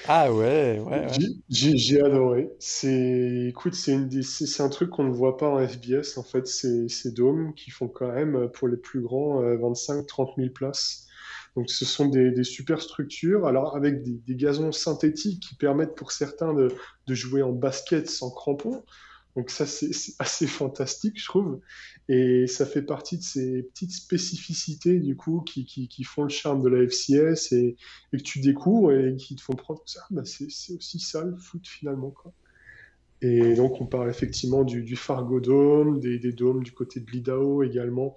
Ah ouais, ouais. J'ai adoré. C'est, écoute, c'est un truc qu'on ne voit pas en FBS. En fait, c'est ces dômes qui font quand même pour les plus grands 25-30 euh, 000 places. Donc, ce sont des, super structures. Alors, avec des, gazons synthétiques qui permettent pour certains de, de jouer en basket sans crampons. Donc ça, c'est assez fantastique, je trouve. Et ça fait partie de ces petites spécificités, du coup, qui, qui, font le charme de la FCS et, que tu découvres et qui te font prendre ça. Bah, c'est aussi ça, le foot, finalement. Quoi. Et donc, on parle effectivement du, du Fargo Dome, des, des, dômes du côté de l'Idaho également,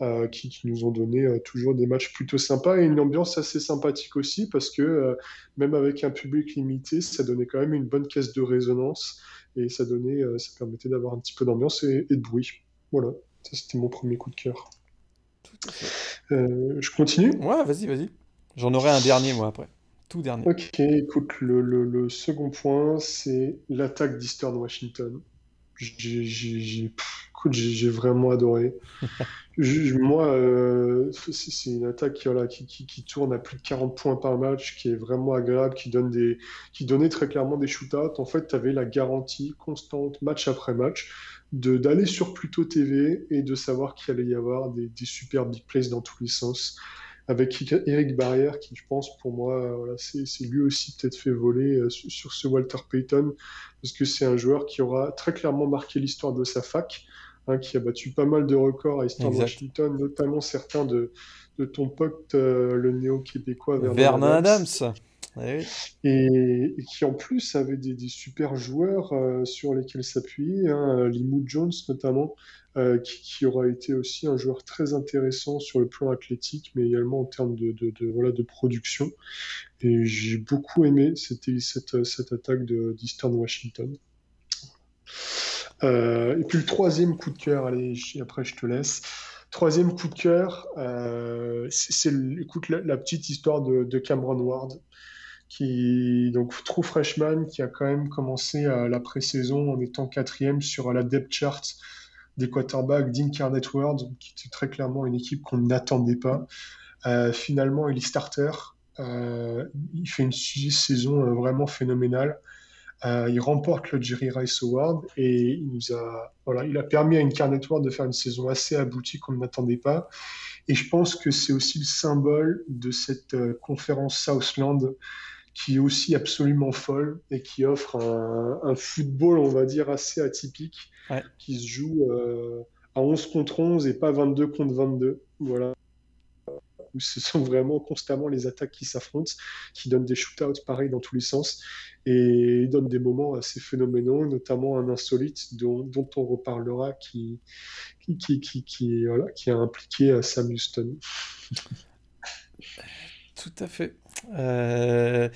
euh, qui, nous ont donné euh, toujours des matchs plutôt sympas et une ambiance assez sympathique aussi, parce que euh, même avec un public limité, ça donnait quand même une bonne caisse de résonance et ça donnait, euh, ça permettait d'avoir un petit peu d'ambiance et, de bruit. Voilà, ça c'était mon premier coup de cœur. Euh, je continue? Ouais, vas-y, vas-y. J'en aurai un dernier moi après. Tout dernier. Ok, écoute, le, le, second point, c'est l'attaque d'Eastern Washington. J'ai vraiment adoré. moi, euh, c'est une attaque voilà, qui, qui, qui, tourne à plus de 40 points par match, qui est vraiment agréable, qui, donne des, qui donnait très clairement des shootouts. En fait, tu avais la garantie constante, match après match, d'aller sur Pluto TV et de savoir qu'il allait y avoir des, des, super big plays dans tous les sens. Avec Eric Barrière, qui, je pense, pour moi, voilà, c'est lui aussi peut-être fait voler euh, sur ce Walter Payton, parce que c'est un joueur qui aura très clairement marqué l'histoire de sa fac. Hein, qui a battu pas mal de records à Eastern Washington, notamment certains de, de ton pote, euh, le néo-québécois Vernon, Adams. Eh et, qui en plus avait des, des super joueurs euh, sur lesquels s'appuyer, hein, Limou Jones notamment, euh, qui, qui, aura été aussi un joueur très intéressant sur le plan athlétique, mais également en termes de, de, de voilà, de production. Et j'ai beaucoup aimé cette, cette, cette attaque d'Eastern Washington. Euh, et puis le troisième coup de cœur, allez, après je te laisse. Troisième coup de cœur, euh, c'est écoute la, petite histoire de, Cameron Ward, qui donc true freshman, qui a quand même commencé la pré-saison en étant quatrième sur la depth chart des quarterbacks d'Incarnate World, qui était très clairement une équipe qu'on n'attendait pas. Euh, finalement, il est starter. il fait une saison vraiment phénoménale. Euh, il remporte le Jerry Rice Award et il nous a, voilà, il a permis à une World de faire une saison assez aboutie qu'on n'attendait pas. Et je pense que c'est aussi le symbole de cette euh, conférence Southland qui est aussi absolument folle et qui offre un, football, on va dire, assez atypique, qui se joue euh, à 11 contre 11 et pas 22 contre 22. Voilà où ce sont vraiment constamment les attaques qui s'affrontent, qui donnent des shootouts pareils dans tous les sens et donnent des moments assez phénoménaux, notamment un insolite dont, on reparlera qui, qui, qui, qui, voilà, qui a impliqué euh, Sam Houston. Tout à fait. Euh,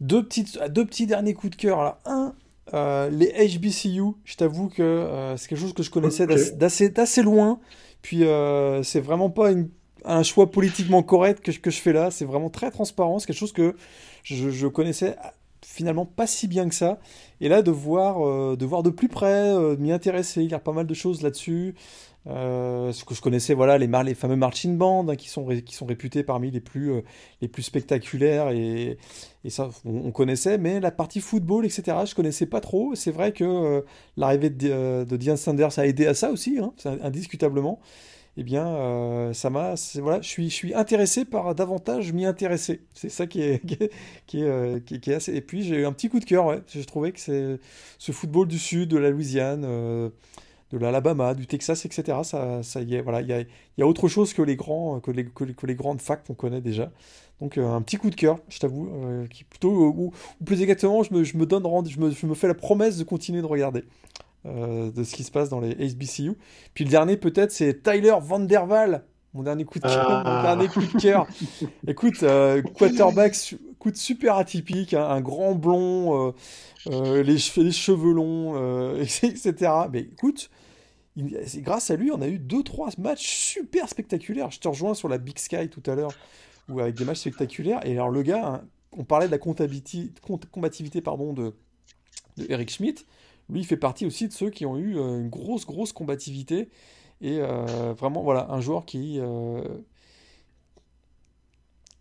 deux, petites, deux petits derniers coups de cœur. Alors, un, euh, les HBCU, je t'avoue que c'est quelque chose que je connaissais d'assez loin. Puis c'est vraiment pas une un choix politiquement correct que, je fais là. C'est vraiment très transparent. C'est quelque chose que je, je, connaissais finalement pas si bien que ça. Et là, de voir, euh, de, voir de plus près, euh, de m'y intéresser, il y a pas mal de choses là-dessus. Euh, ce que je connaissais, voilà, les, fameux marching bands hein, qui, sont réputés parmi les plus, spectaculaires et, et ça, on, connaissait. Mais la partie football, etc., je connaissais pas trop. C'est vrai que l'arrivée de, de Diane Sanders a aidé à ça aussi, hein, indiscutablement eh bien, euh, ça m'a, voilà, je suis, je suis intéressé par davantage m'y intéresser. C'est ça qui est, qui est, euh, qui est, assez. Et puis j'ai eu un petit coup de cœur. Ouais. J'ai trouvé que c'est ce football du sud, de la Louisiane, euh, de l'Alabama, du Texas, etc. Ça, ça y est, voilà, il y a, y a autre chose que les grands, que les, que les, grandes facs qu'on connaît déjà. Donc un petit coup de cœur, je t'avoue, qui plutôt, ou, plus exactement, je me, je me donne, je je me fais la promesse de continuer de regarder. Euh, de ce qui se passe dans les HBCU. Puis le dernier, peut-être, c'est Tyler Vanderval. Mon dernier coup de cœur. Mon ah. dernier coup de cœur. Écoute, euh, quarterback, coup super atypique, hein, un grand blond, euh, les, les, cheveux longs, etc. Mais écoute, grâce à lui, on a eu deux trois matchs super spectaculaires. Je te rejoins sur la Big Sky tout à l'heure, ou avec des matchs spectaculaires. Et alors le gars, on parlait de la combativité pardon, de, Eric Schmidt. Lui, il fait partie aussi de ceux qui ont eu une grosse, grosse combativité. Et vraiment, voilà, un joueur qui,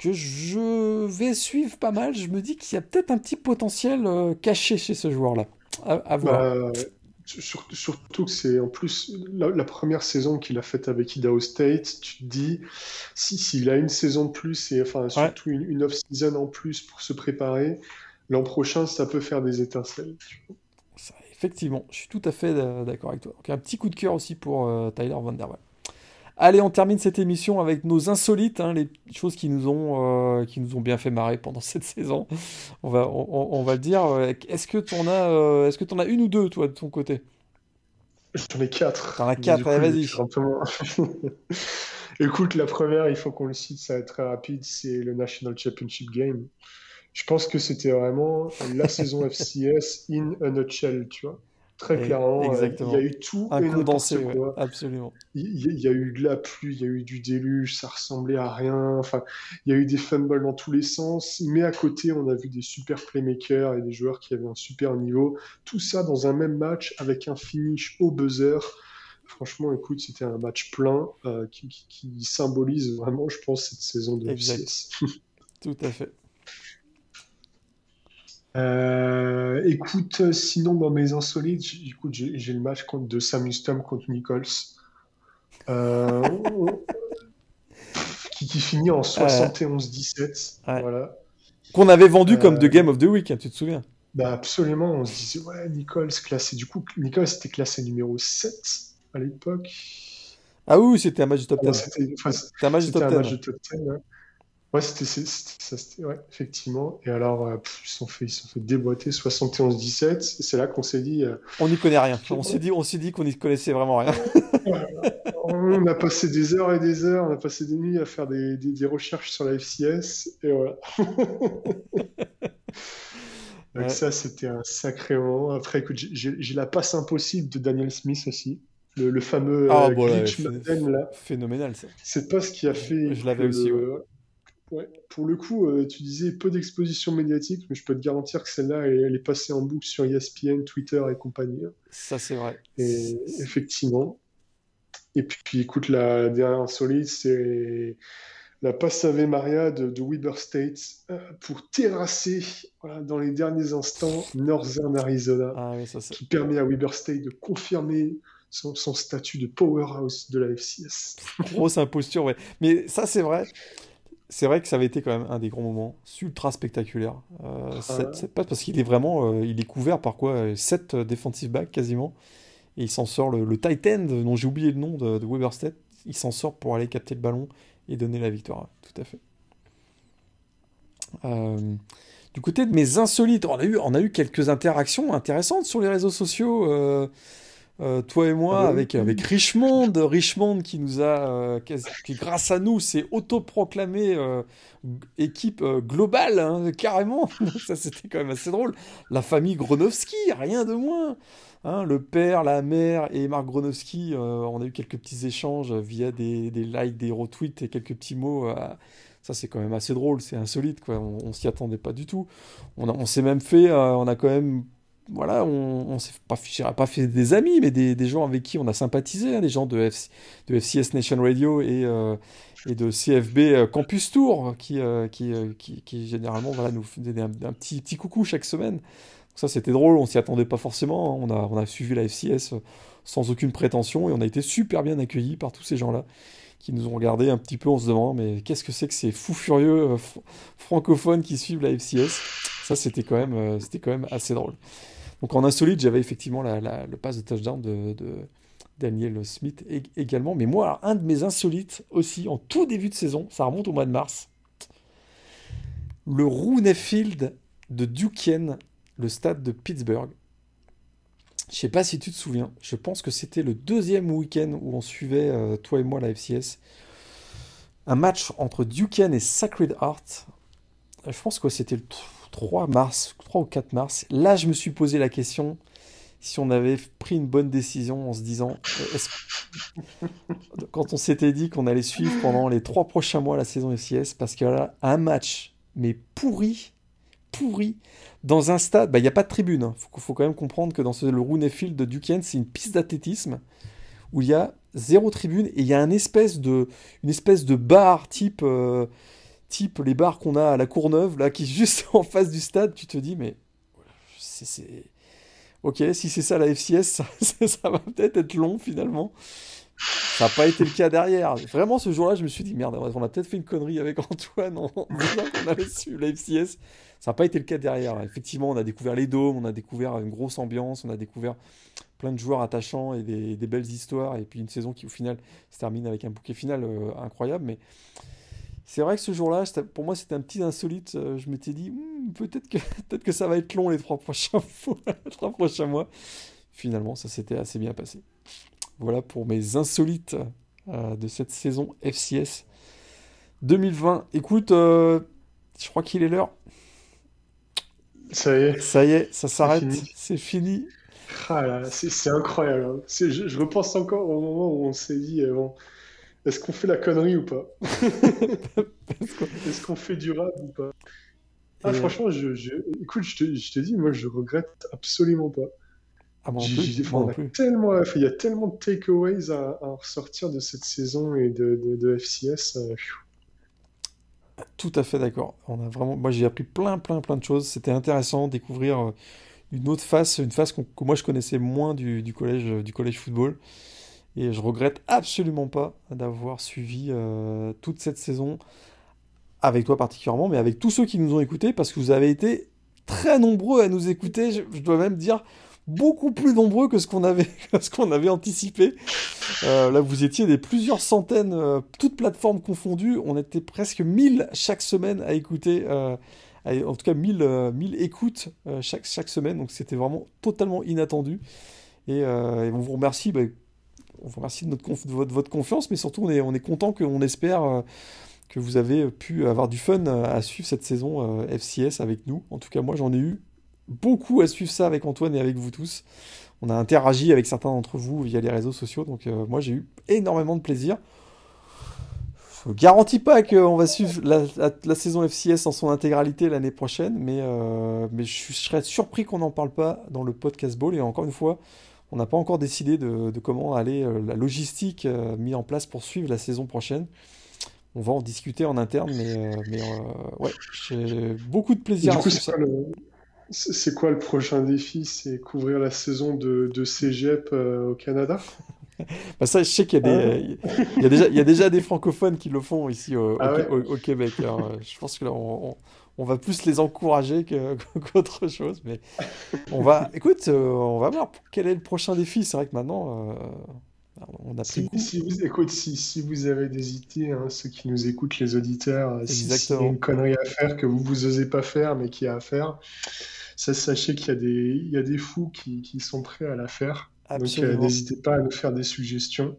que je vais suivre pas mal. Je me dis qu'il y a peut-être un petit potentiel euh, caché chez ce joueur-là. À, voir. Bah, surtout que c'est en plus la, première saison qu'il a faite avec Idaho State. Tu te dis, s'il a une saison de plus et enfin surtout une, off-season en plus pour se préparer, l'an prochain, ça peut faire des étincelles. Effectivement, je suis tout à fait euh, d'accord avec toi. Donc, un petit coup de cœur aussi pour euh, Tyler Van Der Allez, on termine cette émission avec nos insolites, hein, les choses qui nous ont euh, qui nous ont bien fait marrer pendant cette saison. On va on, va le dire. Est-ce que tu en as euh, est-ce que en as une ou deux toi de ton côté? J'en ai quatre. T'en as quatre. Allez, vas-y. Écoute, la première, il faut qu'on le cite, ça va être très rapide, c'est le National Championship Game. Je pense que c'était vraiment la saison FCS in a nutshell, tu vois. Très clairement, euh, il y a eu tout un condensé, absolument. Il y, a eu de la pluie, il y a eu du déluge, ça ressemblait à rien. Enfin, il y a eu des fumbles dans tous les sens, mais à côté, on a vu des super playmakers et des joueurs qui avaient un super niveau. Tout ça dans un même match avec un finish au buzzer. Franchement, écoute, c'était un match plein euh, qui, symbolise vraiment, je pense, cette saison de FCS. Tout à fait. Euh, écoute, sinon, dans mes insolites, écoute, j'ai le match contre, de Sam Houston contre Nichols. Euh, qui, finit en 71-17. Voilà. Qu'on avait vendu comme The euh, Game of the Week, hein, tu te souviens? Bah Absolument, on se disait, ouais, Nichols classé. Du coup, Nichols était classé numéro 7 à l'époque. Ah oui, c'était un match de top 10. c'était un match de top 10. Ouais, c'était ça, ouais, effectivement. Et alors, euh, ils se sont fait, ils sont fait déboîter 71-17. C'est là qu'on s'est dit. Euh, on n'y connaît rien. On s'est dit, on s'est dit qu'on n'y connaissait vraiment rien. on a passé des heures et des heures, on a passé des nuits à faire des, des, recherches sur la FCS, et voilà. Donc ça, c'était un sacré moment. Après, écoute, j'ai la passe impossible de Daniel Smith aussi. Le, fameux ah, euh, glitch là. Phénoménal, ça. C'est pas ce qui a fait. Je l'avais aussi, Ouais, pour le coup, euh, tu disais peu d'exposition médiatique, mais je peux te garantir que celle-là, elle, est passée en boucle sur ESPN, Twitter et compagnie. Ça, c'est vrai. Et effectivement. Et puis, écoute, la dernière insolite, c'est la passe Ave Maria de, Weber State euh, pour terrasser dans les derniers instants Northern Arizona, ah qui permet à Weber State de confirmer son, son statut de powerhouse de la FCS. Grosse imposture, ouais. Mais ça, c'est vrai c'est vrai que ça avait été quand même un des grands moments, ultra spectaculaire. Euh, pas parce qu'il est vraiment, euh, il est couvert par quoi 7 euh, defensive backs quasiment, et il s'en sort le, Titan dont j'ai oublié le nom de, de Weberstedt, il s'en sort pour aller capter le ballon et donner la victoire. Tout à fait. du côté de mes insolites, on a eu, on a eu quelques interactions intéressantes sur les réseaux sociaux. Euh, toi et moi, ah bah avec, avec Richmond, Richmond qui nous a, euh, qui, grâce à nous, s'est autoproclamé euh, équipe globale, hein, carrément. Ça, c'était quand même assez drôle. La famille Gronowski, rien de moins. Hein, le père, la mère et Marc Gronowski, on a eu quelques petits échanges via des, des, likes, des retweets et quelques petits mots. ça, c'est quand même assez drôle, c'est insolite, quoi. On, on s'y attendait pas du tout. On, on s'est même fait, on a quand même voilà, on, on s'est pas, fait des amis, mais des, gens avec qui on a sympathisé, hein, des gens de, FCS Nation Radio et, euh, et de CFB euh, Campus Tour, qui, euh, qui, qui, généralement voilà, nous faisaient un, petit, petit coucou chaque semaine. ça, c'était drôle, on s'y attendait pas forcément. Hein. On, a, on a suivi la FCS sans aucune prétention et on a été super bien accueillis par tous ces gens-là qui nous ont regardé un petit peu en se demandant mais qu'est-ce que c'est que ces fous furieux francophones qui suivent la FCS Ça, c'était quand, même, c'était quand même assez drôle. Donc en insolite, j'avais effectivement le pass de touchdown de, Daniel Smith également. Mais moi, un de mes insolites aussi, en tout début de saison, ça remonte au mois de mars, le Rooney Field de Duquesne, le stade de Pittsburgh. Je sais pas si tu te souviens, je pense que c'était le deuxième week-end où on suivait, euh, toi et moi, la FCS. Un match entre Duquesne et Sacred Heart. Je pense que c'était le 3 mars, 3 ou 4 mars. Là, je me suis posé la question si on avait pris une bonne décision en se disant, euh, quand on s'était dit qu'on allait suivre pendant les trois prochains mois la saison FCS, parce que là, un match, mais pourri, pourri dans un stade. Bah, il n'y a pas de tribune. Il hein. faut, quand même comprendre que dans ce, le Rooney Field de Duquesne, c'est une piste d'athlétisme où il y a zéro tribune et il y a une espèce de, une espèce de bar type, euh, type les bars qu'on a à la Courneuve, là, qui est juste en face du stade. Tu te dis, mais c'est. Ok, si c'est ça la FCS, ça, va peut-être être long finalement. Ça n'a pas été le cas derrière. Vraiment, ce jour-là, je me suis dit, merde, on a peut-être fait une connerie avec Antoine en disant qu'on avait su la FCS. Ça n'a pas été le cas derrière. Effectivement, on a découvert les dômes, on a découvert une grosse ambiance, on a découvert plein de joueurs attachants et des, belles histoires. Et puis une saison qui, au final, se termine avec un bouquet final euh, incroyable. Mais c'est vrai que ce jour-là, pour moi, c'était un petit insolite. Euh, je m'étais dit, hmm, peut-être que, peut que ça va être long les trois prochains, trois prochains mois. Finalement, ça s'était assez bien passé. Voilà pour mes insolites euh, de cette saison FCS 2020. Écoute, je crois qu'il est l'heure. Ça y est. Ça y est, ça s'arrête. C'est fini. Ah c'est incroyable. Hein. Je, repense encore au moment où on s'est dit euh, bon, est-ce qu'on fait la connerie ou pas Est-ce qu'on fait du rap ou pas ah, euh, franchement, je, écoute, je te, je te, dis, moi, je regrette absolument pas. Ah bon, tellement, il y a tellement de takeaways à, à ressortir de cette saison et de, de, FCS. Euh, Tout à fait d'accord. On a vraiment, moi, j'ai appris plein, plein, plein de choses. C'était intéressant de découvrir une autre face, une face que moi je connaissais moins du, collège, du collège football. Et je regrette absolument pas d'avoir suivi euh, toute cette saison avec toi particulièrement, mais avec tous ceux qui nous ont écoutés, parce que vous avez été très nombreux à nous écouter. Je, dois même dire beaucoup plus nombreux que ce qu'on avait, avait anticipé. Euh, là, vous étiez des plusieurs centaines, euh, toutes plateformes confondues. On était presque 1000 chaque semaine à écouter en tout cas 1000, 1000 euh, écoutes chaque, chaque semaine, donc c'était vraiment totalement inattendu. Et, on vous remercie, bah, on vous remercie de, votre, confiance, mais surtout on est, on est content, qu'on espère que vous avez pu avoir du fun à suivre cette saison FCS avec nous. En tout cas, moi j'en ai eu beaucoup à suivre ça avec Antoine et avec vous tous. On a interagi avec certains d'entre vous via les réseaux sociaux, donc moi j'ai eu énormément de plaisir je garantis pas qu'on va suivre la, saison FCS en son intégralité l'année prochaine, mais, euh, mais je, serais surpris qu'on n'en parle pas dans le podcast Ball. Et encore une fois, on n'a pas encore décidé de, comment aller euh, la logistique euh, mise en place pour suivre la saison prochaine. On va en discuter en interne, mais, mais ouais, j'ai beaucoup de plaisir. c'est quoi, le prochain défi? C'est couvrir la saison de, de Cégep au Canada? Bah ça, je sais qu'il y, a des, ah y a déjà, il y a déjà des francophones qui le font ici au, ah au, Québec. Alors, je pense que là, on, on, va plus les encourager qu'autre chose. Mais on va, écoute, euh, on va voir quel est le prochain défi. C'est vrai que maintenant, euh, on a pris. Si, vous, écoute, si, si, vous avez des idées, hein, ceux qui nous écoutent, les auditeurs, euh, si y a une connerie à faire que vous vous osez pas faire, mais qui a à faire, ça, sachez qu'il y a des, il y a des fous qui, qui sont prêts à la faire. Donc euh, n'hésitez pas à nous faire des suggestions.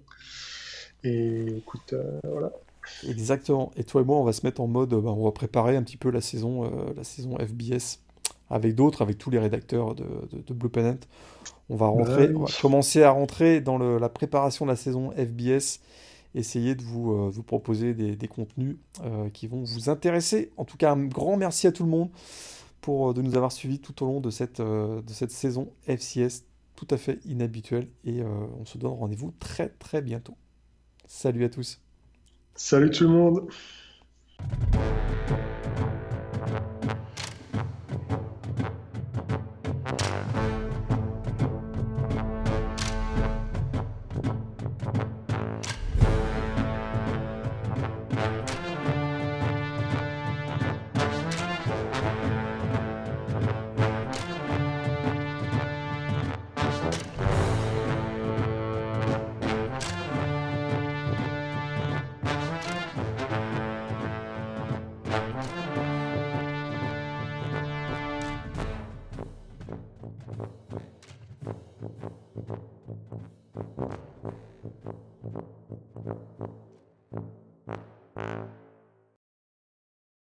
Et écoute, voilà. Exactement. Et toi et moi, on va se mettre en mode, bah, on va préparer un petit peu la saison, euh, la saison FBS avec d'autres, avec tous les rédacteurs de, Blue Pennant. On va rentrer, commencer à rentrer dans la préparation de la saison FBS, essayer de vous, vous proposer des, contenus qui vont vous intéresser. En tout cas, un grand merci à tout le monde pour de nous avoir suivis tout au long de cette, de cette saison FCS tout à fait inhabituel et euh, on se donne rendez-vous très très bientôt. Salut à tous. Salut tout le monde.